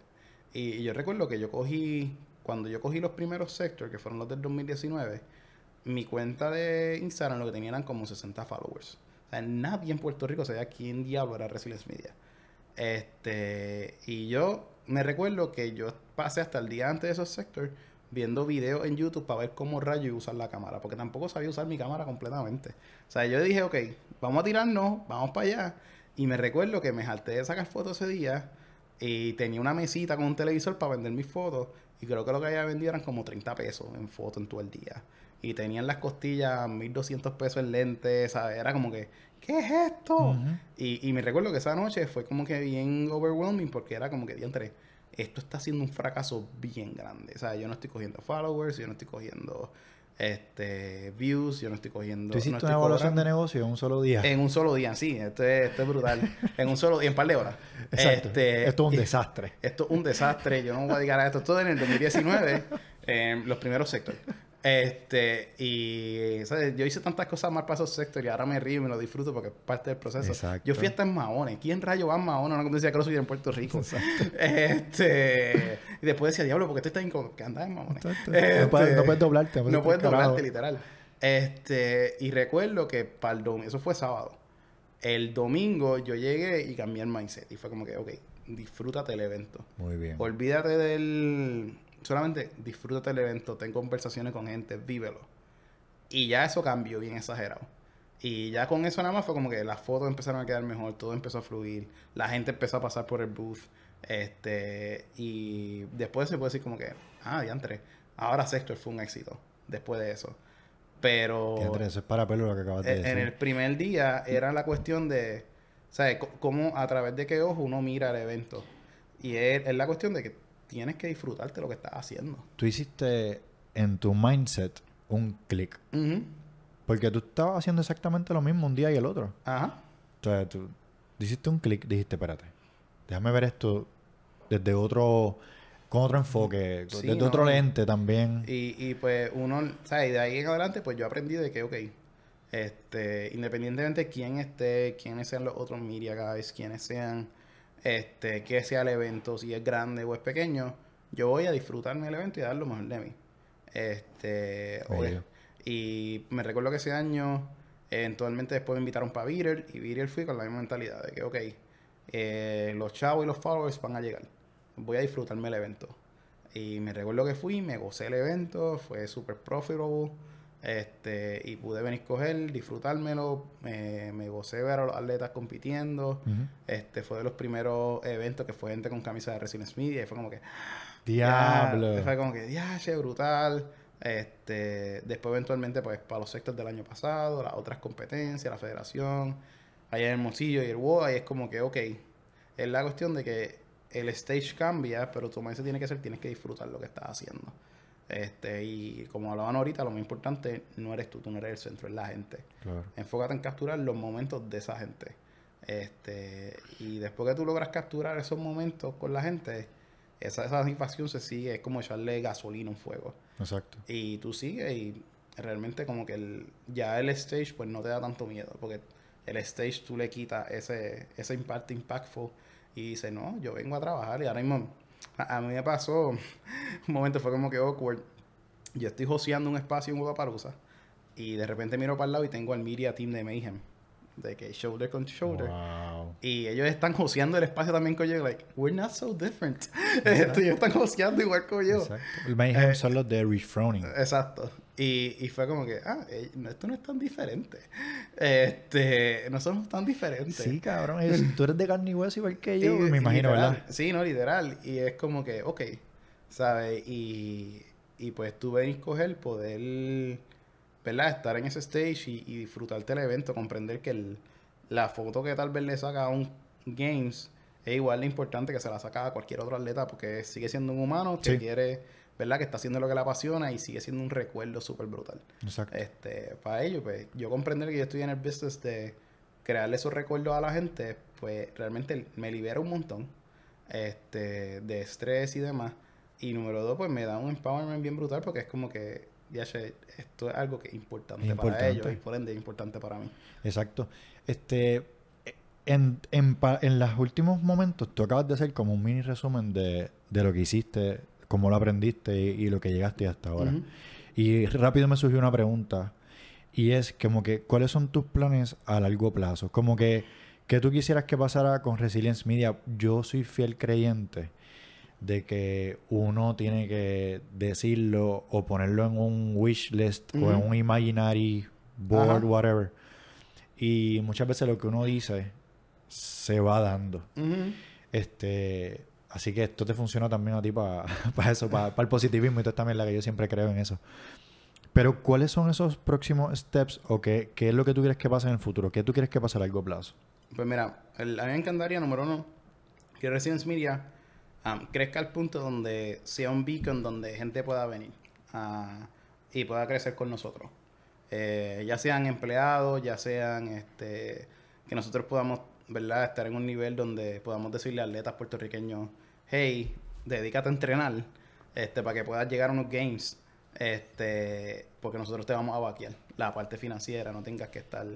Y, y yo recuerdo que yo cogí, cuando yo cogí los primeros sectores, que fueron los del 2019, mi cuenta de Instagram lo que tenía eran como 60 followers. O sea, nadie en Puerto Rico sabía quién diablo era Resilience Media. Este, y yo me recuerdo que yo pasé hasta el día antes de esos sectores viendo videos en YouTube para ver cómo rayo usar la cámara, porque tampoco sabía usar mi cámara completamente. O sea, yo dije, ok, vamos a tirarnos, vamos para allá. Y me recuerdo que me jalté de sacar fotos ese día y tenía una mesita con un televisor para vender mis fotos. Y creo que lo que había vendido eran como 30 pesos en fotos en todo el día y tenían las costillas 1200 pesos en lentes, ¿sabes? Era como que, ¿qué es esto? y, y me recuerdo que esa noche fue como que bien overwhelming porque era como que, diantre, esto está siendo un fracaso bien grande. O sea, yo no estoy cogiendo followers, yo no estoy cogiendo este views, yo no estoy cogiendo... ¿Tú hiciste una evaluación de negocio en un solo día? En un solo día, sí. Esto es, esto es brutal. en un solo día, en par de horas. Exacto. Este, esto es un desastre. Esto es un desastre. Yo no voy a dedicar a esto. Todo en el 2019, en los primeros sectores. Este, y ¿sabes? yo hice tantas cosas mal para esos sectores y ahora me río y me lo disfruto porque es parte del proceso. Yo fui hasta en Mahones. ¿Quién rayo va a Mahones? No como decía que lo en Puerto Rico. Este, y después decía, diablo, porque estoy tan incómodo que andas en Mahones. Este, no, puedes, no, puedes, doblarte. No puedes doblarte, literal. Este, y recuerdo que para el domingo, eso fue sábado. El domingo yo llegué y cambié el mindset. Y fue como que, ok, disfrútate el evento. Muy bien. Olvídate del solamente disfrútate el evento, ten conversaciones con gente, vívelo. Y ya eso cambió bien exagerado. Y ya con eso nada más fue como que las fotos empezaron a quedar mejor, todo empezó a fluir, la gente empezó a pasar por el booth. Este, y después se puede decir como que, ah, diantre, ahora Sector fue un éxito después de eso. Pero. eso es para pelo lo que acabas de decir. En el primer día era la cuestión de, ¿sabes? Cómo a través de qué ojo uno mira el evento. Y es la cuestión de que tienes que disfrutarte lo que estás haciendo. Tú hiciste en tu mindset un clic. Porque tú estabas haciendo exactamente lo mismo un día y el otro. Ajá. O sea, tú hiciste un clic, dijiste, espérate, déjame ver esto desde otro, con otro enfoque, Sí, desde no. otro lente también. Y, y pues uno, ¿sabes? Y de ahí en adelante, pues yo aprendí de que, ok, este, independientemente de quién esté, quiénes sean los otros media guys, quiénes sean, este, que sea el evento, si es grande o es pequeño, yo voy a disfrutarme del evento y dar lo mejor de mí. Este, oye, y me recuerdo que ese año, eventualmente después me invitaron para Beater, y Beater fui con la misma mentalidad de que, ok, eh, los chavos y los followers van a llegar. Voy a disfrutarme el evento. Y me recuerdo que fui, me gocé el evento, fue súper profitable. Este, y pude venir a coger, disfrutármelo. Me, me gocé ver a los atletas compitiendo. Este fue de los primeros eventos que fue gente con camisa de Resilience Media. Y fue como que. Diablo. ya, fue como que, ya, che, brutal. Este, después, eventualmente, pues, para los sectores del año pasado, las otras competencias, la federación, allá en Hermosillo y el WOA, y es como que, ok, es la cuestión de que el stage cambia, pero tu mindset tiene que ser, tienes que disfrutar lo que estás haciendo. Este, y como hablaban ahorita, lo más importante no eres tú, tú no eres el centro, es la gente. Claro. Enfócate en capturar los momentos de esa gente. Este, y después que tú logras capturar esos momentos con la gente, esa, esa satisfacción se sigue, es como echarle gasolina a un fuego. Exacto. Y tú sigues y realmente como que el, ya el stage pues no te da tanto miedo, porque el stage tú le quitas ese, ese impacto impactful y dices, no, yo vengo a trabajar y ahora mismo, a, a mí me pasó, un momento fue como que awkward, yo estoy joseando un espacio en Guadaparusa y de repente miro para el lado y tengo al media team de Mayhem, de que shoulder con shoulder. Wow. Y ellos están joseando el espacio también con yo, like, we're not so different. Ellos están joseando igual que yo. Exacto. El Mayhem Eh, son los de refrowning. Exacto. Y, y fue como que, ah, eh, esto no es tan diferente. Este, no somos tan diferentes. Sí, cabrón. es- tú eres de carne y hueso igual que yo, Y- me imagino, literal. ¿verdad? Sí, no, literal. Y es como que, ok, ¿sabes? Y, y pues tú venís a coger poder, ¿verdad? Estar en ese stage y, y disfrutarte del evento, comprender que el- la foto que tal vez le saca a un Games es igual de importante que se la saca a cualquier otro atleta porque sigue siendo un humano que Sí. quiere, ¿verdad? Que está haciendo lo que le apasiona y sigue siendo un recuerdo súper brutal. Exacto. Este, para ello, pues, yo comprender que yo estoy en el business de crearle esos recuerdos a la gente, pues realmente me libera un montón este, de estrés y demás. Y número dos, pues me da un empowerment bien brutal porque es como que, ya sé, esto es algo que es importante, para Importante. ellos y por ende es importante para mí. Exacto. Este, en, en, en los últimos momentos, tú acabas de hacer como un mini resumen de, de lo que hiciste, cómo lo aprendiste y, y lo que llegaste hasta ahora. Y rápido me surgió una pregunta. Y es como que, ¿cuáles son tus planes a largo plazo? Como que, ¿qué tú quisieras que pasara con Resilience Media? Yo soy fiel creyente de que uno tiene que decirlo o ponerlo en un wish list o en un imaginary board, Ajá. whatever. Y muchas veces lo que uno dice se va dando. Este, así que esto te funciona también a ti para eso, para el positivismo y todo también la que yo siempre creo en eso. Pero ¿cuáles son esos próximos steps o qué, qué es lo que tú quieres que pase en el futuro? ¿Qué tú quieres que pase a largo plazo? Pues mira, el- a mí me encantaría, número uno, que Residence Media um, crezca al punto donde sea un beacon donde gente pueda venir ah, y pueda crecer con nosotros. Eh, ya sean empleados, ya sean este, que nosotros podamos ¿verdad? estar en un nivel donde podamos decirle a atletas puertorriqueños, hey, dedícate a entrenar este, para que puedas llegar a unos games. Este, porque nosotros te vamos a vaquear la parte financiera, no tengas que estar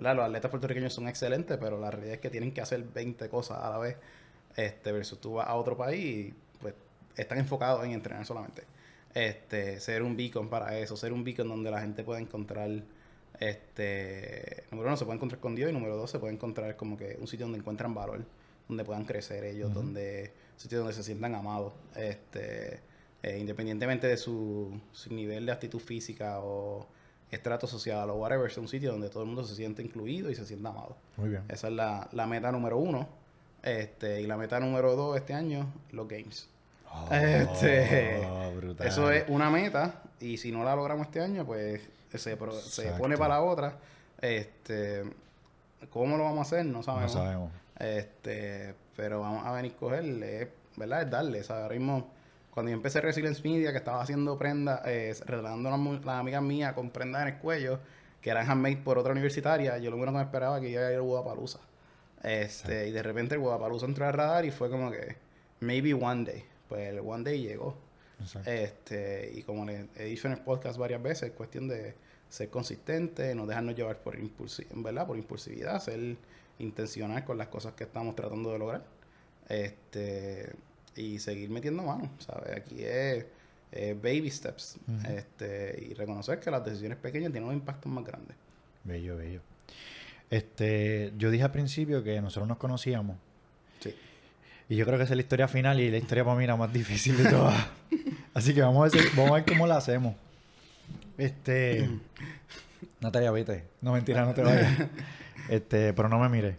¿verdad? Los atletas puertorriqueños son excelentes, pero la realidad es que tienen que hacer 20 cosas a la vez. Este, versus tú vas a otro país y pues están enfocados en entrenar solamente. Este, ser un beacon para eso, ser un beacon donde la gente pueda encontrar, este, número uno, se puede encontrar con Dios y número dos, se puede encontrar como que un sitio donde encuentran valor, donde puedan crecer ellos, donde, sitio donde se sientan amados, este, eh, independientemente de su, su nivel de actitud física o estrato social o whatever, es un sitio donde todo el mundo se siente incluido y se sienta amado. Muy bien. Esa es la, la meta número uno. Este, y la meta número dos este año, los games. Este, Oh, brutal. Eso es una meta. Y si no la logramos este año, pues se, pro- se pone para la otra. Este, ¿Cómo lo vamos a hacer? No No sabemos. sabemos. Este, pero vamos a venir a cogerle, ¿verdad? Es darle. ¿sabes? Ahora mismo, cuando yo empecé Resilience Media, que estaba haciendo prendas, eh, regalando a las las amigas mías con prendas en el cuello, que eran handmade por otra universitaria, yo lo único que me esperaba que iba a ir a Guadalajara. Este, y de repente el Guadalajara entró al radar y fue como que, maybe one day. Pues el one day llegó. Exacto. Este, y como le he dicho en el podcast varias veces, es cuestión de ser consistente, no dejarnos llevar por, impulsi ¿verdad? por impulsividad, ser intencional con las cosas que estamos tratando de lograr. Este, y seguir metiendo mano, ¿sabes? Aquí es, es baby steps. Este, y reconocer que las decisiones pequeñas tienen un impacto más grande. Bello, bello. Este, yo dije al principio que nosotros nos conocíamos. Sí. Y yo creo que esa es la historia final y la historia para mí la más difícil de todas. Así que vamos a ver, vamos a ver cómo la hacemos. Este. Natalia, vete. No, mentira, no te vayas. Este, pero no me mires.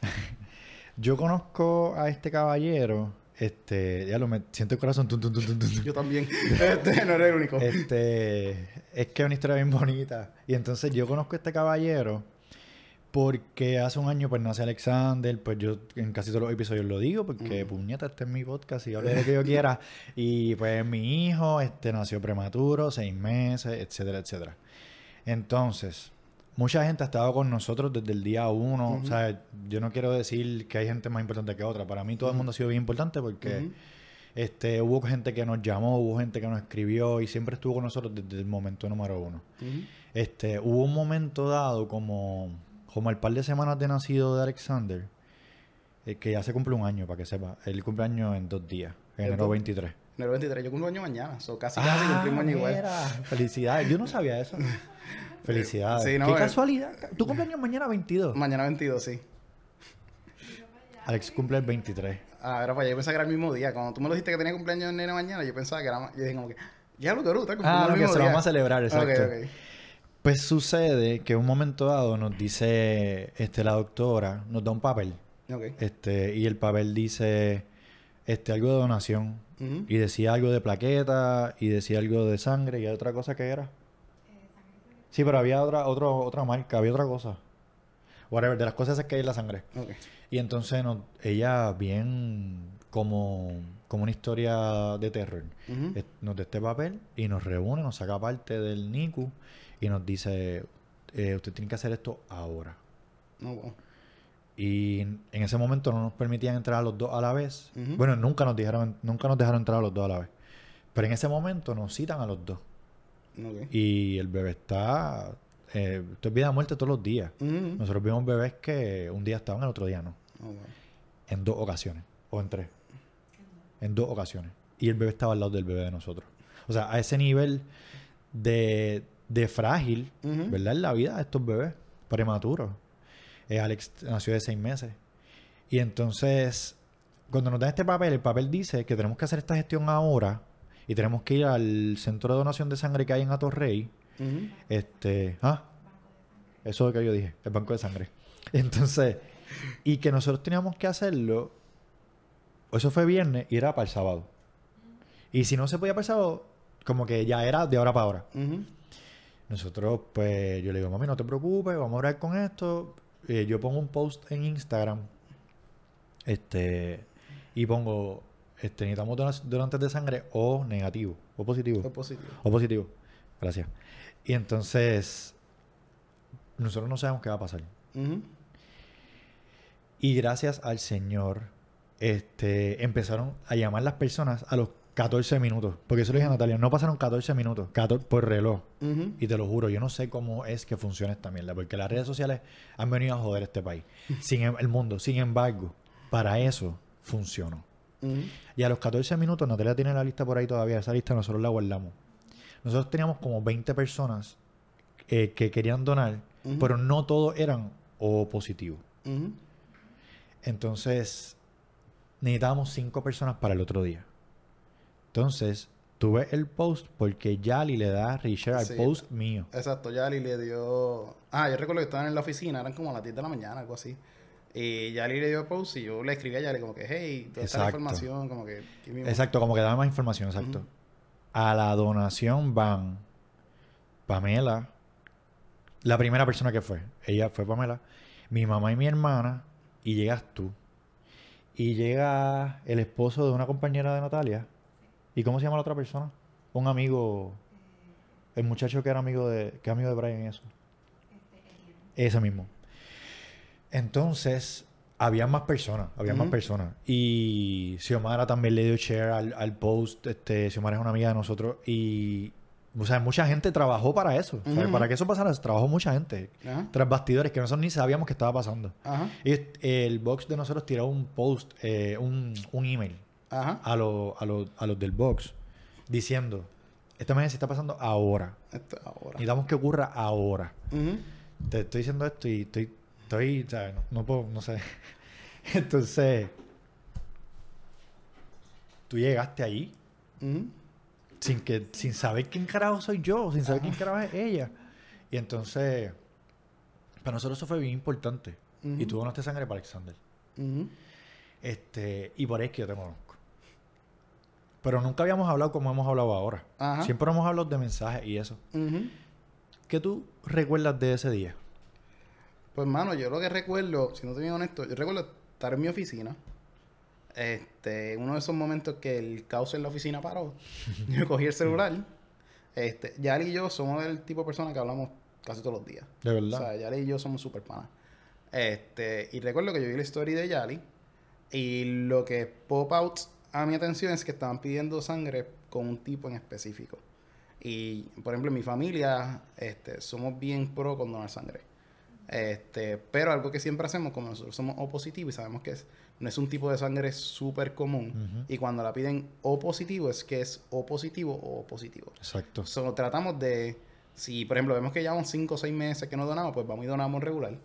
Yo conozco a este caballero. Este, ya lo me siento el corazón. tum, tum, tum, tum, tum. Yo también. este, no eres el único. Este, es que es una historia bien bonita. Y entonces yo conozco a este caballero porque hace un año pues nace Alexander, pues yo en casi todos los episodios lo digo porque Ujú. puñeta, este es mi podcast y yo hablo de lo que yo quiera. Y pues mi hijo este nació prematuro, seis meses, etcétera, etcétera. Entonces, mucha gente ha estado con nosotros desde el día uno. O sea, yo no quiero decir que hay gente más importante que otra. Para mí todo el mundo ha sido bien importante porque... Este, hubo gente que nos llamó, hubo gente que nos escribió y siempre estuvo con nosotros desde el momento número uno. Este, hubo un momento dado como, como el par de semanas de nacido de Alexander, eh, que ya se cumple un año, para que sepa. Él cumple año en dos días, ¿En enero dos? 23. Enero 23, yo cumplo año mañana. So, casi casi cumplimos año igual. Ah, Felicidades, yo no sabía eso. Felicidades. Sí, no, Qué eh. casualidad. ¿Tu cumpleaños mañana 22? Mañana 22, sí. Alex cumple el 23. Ah, era para. Yo pensaba que era el mismo día. Cuando tú me lo dijiste que tenía cumpleaños en nene mañana, yo pensaba que era. Yo dije, como que. Ya lo que cumplimos Ah, el no, que se lo vamos a celebrar, exacto. Ok, ok. Pues sucede que en un momento dado nos dice este, la doctora, nos da un papel. Ok. Este, y el papel dice este, algo de donación. Y decía algo de plaqueta, y decía algo de sangre, y otra cosa que era. Sí, pero había otra, otro, otra marca, había otra cosa. Whatever, de las cosas es que hay en la sangre. Y entonces ella, bien como, como una historia de terror, nos da este papel y nos reúne, nos saca parte del NICU y nos dice, eh, usted tiene que hacer esto ahora. No. Y en ese momento no nos permitían entrar a los dos a la vez. Bueno, nunca nos dijeron, nunca nos dejaron entrar a los dos a la vez. Pero en ese momento nos citan a los dos. Y el bebé está, eh, esto es vida o muerte todos los días. Nosotros vimos bebés que un día estaban, el otro día no. Oh, wow. En dos ocasiones. O en tres. En dos ocasiones. Y el bebé estaba al lado del bebé de nosotros. O sea, a ese nivel de, de frágil. ¿verdad? En la vida de estos bebés prematuros. Eh, Alex nació de seis meses. Y entonces, cuando nos dan este papel, el papel dice que tenemos que hacer esta gestión ahora y tenemos que ir al centro de donación de sangre que hay en Atorrey. Ujú. Este, ah, eso es lo que yo dije, el banco de sangre. Entonces, y que nosotros teníamos que hacerlo, eso fue viernes y era para el sábado. Y si no se podía para el sábado, como que ya era de ahora para ahora. Ujú. Nosotros, pues, yo le digo, mami, no te preocupes, vamos a orar con esto. Eh, yo pongo un post en Instagram, este, y pongo, este, necesitamos donantes de sangre o negativo, o positivo. Fue positivo. O positivo. Gracias. Y entonces, nosotros no sabemos qué va a pasar. Y gracias al Señor, este, empezaron a llamar las personas a los 14 minutos. Porque eso le dije a Natalia, no pasaron 14 minutos, 14 por reloj. Y te lo juro, yo no sé cómo es que funciona esta mierda, porque las redes sociales han venido a joder este país, sin em- el mundo. Sin embargo, para eso funcionó. Y a los 14 minutos, Natalia tiene la lista por ahí todavía, esa lista nosotros la guardamos. Nosotros teníamos como 20 personas eh, que querían donar, pero no todos eran O positivos. Ujú. Entonces, necesitábamos 5 personas para el otro día. Entonces, tuve el post porque Yali le da reshare al Sí. post mío. Exacto, Yali le dio. Ah, yo recuerdo que estaban en la oficina, eran como las 10 de la mañana, algo así. Y Yali le dio post y yo le escribí a Yali como que, hey, ¿dónde está la Exacto. información? Como que. Exacto, como que daba más información, exacto. A la donación van Pamela, la primera persona que fue, ella fue Pamela, mi mamá y mi hermana, y llegas tú. Y llega el esposo de una compañera de Natalia. ¿Y cómo se llama la otra persona? Un amigo, el muchacho que era amigo de, que amigo de Brian y eso. Ese mismo. Entonces, había más personas, había más personas. Y Xiomara también le dio share al, al post. Este, Xiomara es una amiga de nosotros. Y, o sea, mucha gente trabajó para eso. Para que eso pasara, trabajó mucha gente. Ajá. Tras bastidores que nosotros ni sabíamos que estaba pasando. Y el box de nosotros tiró un post, eh, un, un email a, los a, los- a los del box diciendo: Esta emergencia está pasando ahora. Esto ahora. Necesitamos que ocurra ahora. Te estoy diciendo esto y estoy, estoy, ¿sabes? No, no puedo, no sé. Entonces, tú llegaste ahí Ujú. sin que, sin saber quién carajo soy yo, sin saber quién carajo es ella. Y entonces, para nosotros eso fue bien importante. Y tú donaste sangre para Alexander. Este, y por ahí es que yo te conozco. Pero nunca habíamos hablado como hemos hablado ahora. Siempre hemos hablado de mensajes y eso. ¿Qué tú recuerdas de ese día? Pues, mano, yo lo que recuerdo, si no te bien honesto, yo recuerdo estar en mi oficina. Este, uno de esos momentos que el caos en la oficina paró. yo cogí el celular. Este, Yali y yo somos el tipo de personas que hablamos casi todos los días. De O verdad. sea, Yali y yo somos super panas. Este, y recuerdo que yo vi la story de Yali. Y lo que pop out a mi atención es que estaban pidiendo sangre con un tipo en específico. Y, por ejemplo, en mi familia, este, somos bien pro con donar sangre. Este, pero algo que siempre hacemos, como nosotros somos O positivo y sabemos que es, no es un tipo de sangre súper común. Y cuando la piden O positivo, es que es O positivo o O positivo. Exacto. So, tratamos de, si por ejemplo vemos que llevamos 5 o 6 meses que no donamos, pues vamos y donamos regular.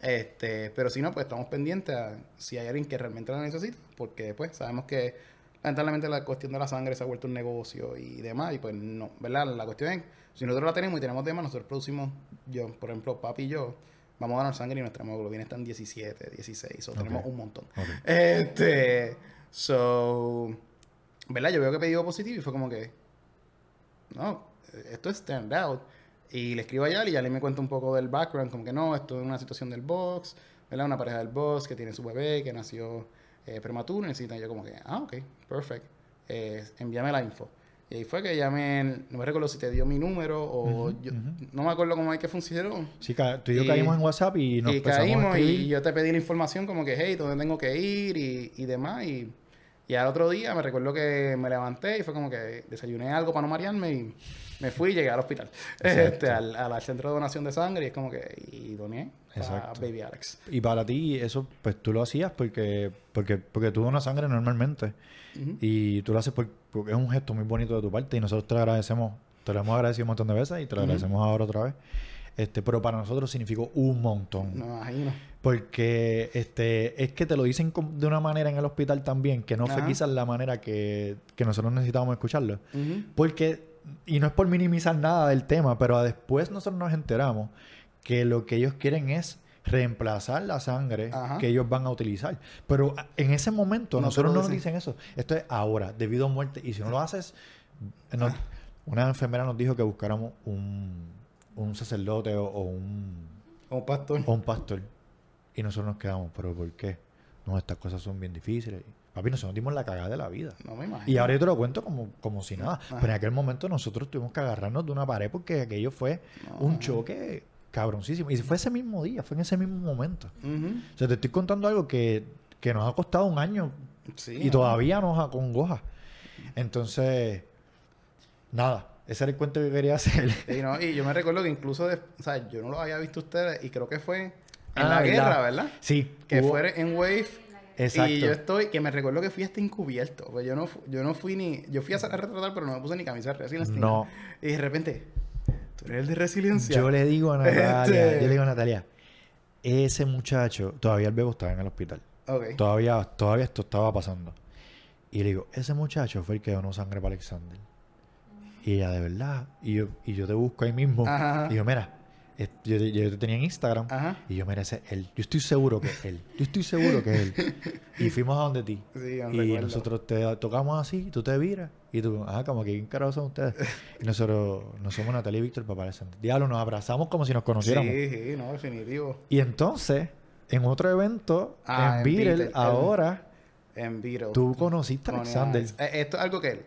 Este, pero si no, pues estamos pendientes a si hay alguien que realmente la necesita, porque pues sabemos que lamentablemente la cuestión de la sangre se ha vuelto un negocio y demás, y pues no, ¿verdad? La cuestión es, si nosotros la tenemos y tenemos demás, nosotros producimos, yo, por ejemplo, papi y yo, vamos a donar sangre y nuestra hemoglobina está en 17, 16, o tenemos un montón. Este, so, ¿verdad? Yo veo que pedido positivo y fue como que, no, esto es stand out. Y le escribo a Yali y Yali me cuenta un poco del background, como que no, esto es una situación del box, ¿verdad? Una pareja del box que tiene su bebé que nació eh, prematuro y necesitan. Yo como que, ah, ok, perfect. Eh, envíame la info. Y ahí fue que llamé, no me recuerdo si te dio mi número o yo, no me acuerdo cómo es que funcionó. Sí, tú y yo caímos en WhatsApp y nos y a caímos y yo te pedí la información como que, hey, ¿dónde tengo que ir? Y, y demás. Y, y al otro día me recuerdo que me levanté y fue como que desayuné algo para no marearme y me fui y llegué al hospital. Este, al, al centro de donación de sangre y es como que, y doné para. Baby Alex. Y para ti, eso, pues tú lo hacías porque, porque, porque tú donas sangre normalmente. Y tú lo haces por- porque es un gesto muy bonito de tu parte. Y nosotros te lo agradecemos. Te lo hemos agradecido un montón de veces y te lo agradecemos ahora otra vez. Este, pero para nosotros significó un montón. No me imagino. Porque este, es que te lo dicen de una manera en el hospital también, que no fue Ajá. quizás la manera que, que nosotros necesitábamos escucharlo. Porque, y no es por minimizar nada del tema, pero después nosotros nos enteramos que lo que ellos quieren es reemplazar la sangre Ajá. que ellos van a utilizar. Pero en ese momento No nosotros no nos dicen. eso. Esto es ahora, debido a muerte. Y si no lo haces, nos- una enfermera nos dijo que buscáramos un, un sacerdote o, o un, Como pastor. o un pastor. Y nosotros nos quedamos, pero ¿por qué? No, estas cosas son bien difíciles. Papi, nosotros dimos la cagada de la vida. No me imagino. Y ahora yo te lo cuento como, como si nada. Ajá. Pero en aquel momento nosotros tuvimos que agarrarnos de una pared porque aquello fue No. un choque cabroncísimo. Y fue ese mismo día, fue en ese mismo momento. O sea, te estoy contando algo que, que nos ha costado un año Sí, y todavía nos acongoja. Entonces, nada, ese era el cuento que quería hacer. Sí, no, y yo me recuerdo que incluso, de- o sea, yo no lo había visto ustedes y creo que fue en Ah, la guerra, ¿verdad? Sí, Que hubo- fue en Wave. Exacto. Y yo estoy, que me recuerdo que fui hasta encubierto. Pues yo no, yo no fui ni, yo fui a retratar, pero no me puse ni camisa No. Y de repente, tú eres el de resiliencia. Yo le digo a Natalia, Este- yo le digo a Natalia, ese muchacho, todavía el bebo estaba en el hospital. Ok. Todavía, todavía esto estaba pasando. Y le digo, ese muchacho fue el que donó sangre para Alexander. Y ella, de verdad. Y yo, y yo te busco ahí mismo. Ajá. Y yo, mira, yo, yo te tenía en Instagram. Ajá. Y yo, ese es él. Yo estoy seguro que es él. Yo estoy seguro que es él. Y fuimos a donde ti. Sí, yo y recuerdo. nosotros te tocamos así, tú te viras. Y tú, ajá, como que, ¿quién carajo son ustedes? Y nosotros, no somos Natalia y Víctor para Alexander. Diablo, nos abrazamos como si nos conociéramos. Sí, sí, no, definitivo. Y entonces, en otro evento, Ah, en en Beatle, Beatle, el- ahora, En Beatles. tú conociste a Alexander. Eh, Esto es algo que él,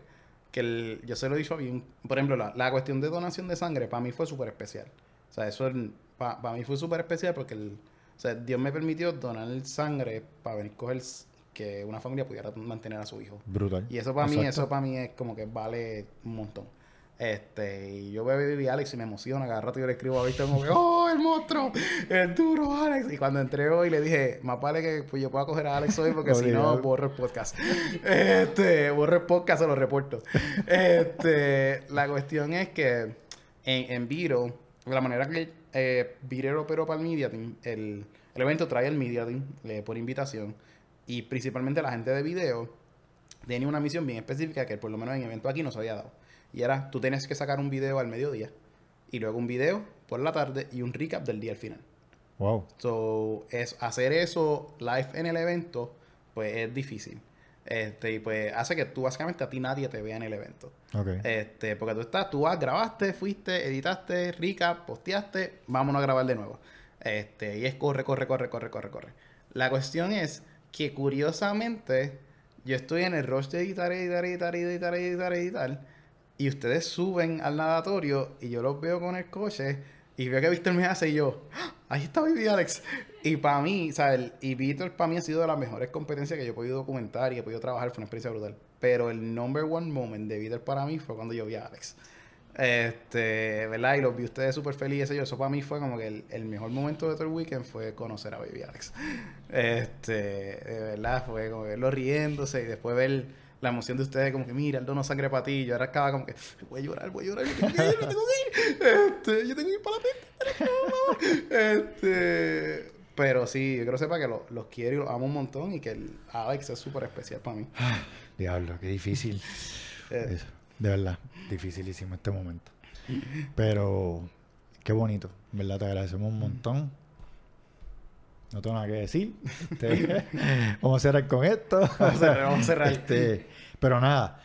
que él- yo se lo he dicho bien. Por ejemplo, la, la cuestión de donación de sangre para mí fue súper especial. O sea, eso es- para mí fue súper especial porque el, o sea, Dios me permitió donar sangre para venir a coger que una familia pudiera mantener a su hijo. Brutal. Y eso para mí, eso para mí es como que vale un montón. Este, y yo veo a Baby Alex y me emociona, cada rato yo le escribo a Víctor como que, ¡oh, el monstruo! ¡El duro, Alex! Y cuando entré hoy le dije, más vale que pues, yo pueda coger a Alex hoy porque si no, borro el podcast. Este, borro el podcast o lo reporto. Este, la cuestión es que en, en Viro, la manera que eh, Virero operó para el Media Team, el, el evento trae el Media Team eh, por invitación y principalmente la gente de video tenía una misión bien específica que por lo menos en evento aquí no se había dado. Y era, tú tienes que sacar un video al mediodía y luego un video por la tarde y un recap del día al final. Wow. So, es hacer eso live en el evento, pues es difícil. Este, y pues hace que tú básicamente a ti nadie te vea en el evento. Ok. Este, porque tú estás, tú vas, grabaste, fuiste, editaste, recap, posteaste, vámonos a grabar de nuevo. Este, y es corre, corre, corre, corre, corre, corre. La cuestión es que curiosamente yo estoy en el rush de editar, editar, editar, editar, editar, editar, y ustedes suben al nadatorio y yo los veo con el coche y veo que Víctor me hace y yo, ¡Ah! ahí está Baby Alex. Y para mí, ¿sabes? Y Víctor para mí ha sido de las mejores competencias que yo he podido documentar y he podido trabajar, fue una experiencia brutal. Pero el number one moment de Víctor para mí fue cuando yo vi a Alex. Este, ¿verdad? Y los vi ustedes súper felices. Eso para mí fue como que el, el mejor momento de todo el weekend fue conocer a Baby Alex. Este, de verdad, fue como verlo riéndose y después ver la emoción de ustedes, como que mira, el dono sangre para ti. Yo ahora acaba como que voy a llorar, voy a llorar, yo tengo que ir, yo tengo que ir. Este, yo tengo que ir para la pista. Este, pero sí, yo quiero sepa que lo- los quiero y los amo un montón y que el Alex es súper especial para mí. Diablo, qué difícil. Eh, de verdad, dificilísimo este momento. Pero qué bonito, ¿verdad? Te agradecemos un montón. No tengo nada que decir. Este, vamos a cerrar con esto. Vamos a cerrar, vamos a cerrar. Este, pero nada,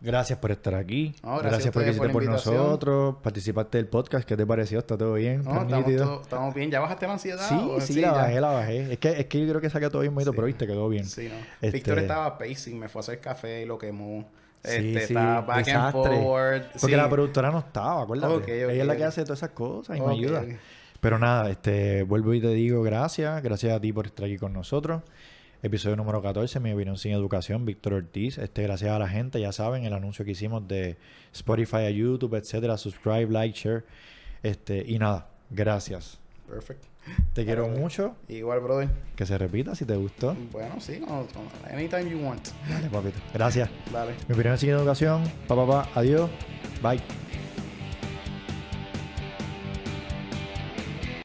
gracias por estar aquí. No, gracias por que por por nosotros. Participaste del podcast. ¿Qué te pareció? ¿Está todo bien? no, ¿Está estamos, todos- estamos bien. ¿Ya bajaste la ansiedad? Sí, o- sí, la ya? bajé, la bajé. Es que, es que yo creo que saqué todo bien bonito, pero viste, quedó bien. Sí, no. Este- Víctor estaba pacing, me fue a hacer café y lo quemó. Sí, Este, sí, estaba back and desastre. forward. Porque sí. la productora no estaba, acuérdate. Ella es la que hace todas esas cosas y Ok. me ayuda. Pero nada, este, vuelvo y te digo gracias. Gracias a ti por estar aquí con nosotros. Episodio número 14, mi opinión sin educación, Víctor Ortiz. Este, gracias a la gente, ya saben, el anuncio que hicimos de Spotify a YouTube, etcétera. Subscribe, like, share. Este, y nada, gracias. Perfect. Te quiero mucho. Igual, brother. Que se repita si te gustó. Bueno, sí, no, no, anytime you want. Dale, papito. Gracias. Dale. Mi opinión sin educación. Pa, pa, pa. Adiós. Bye.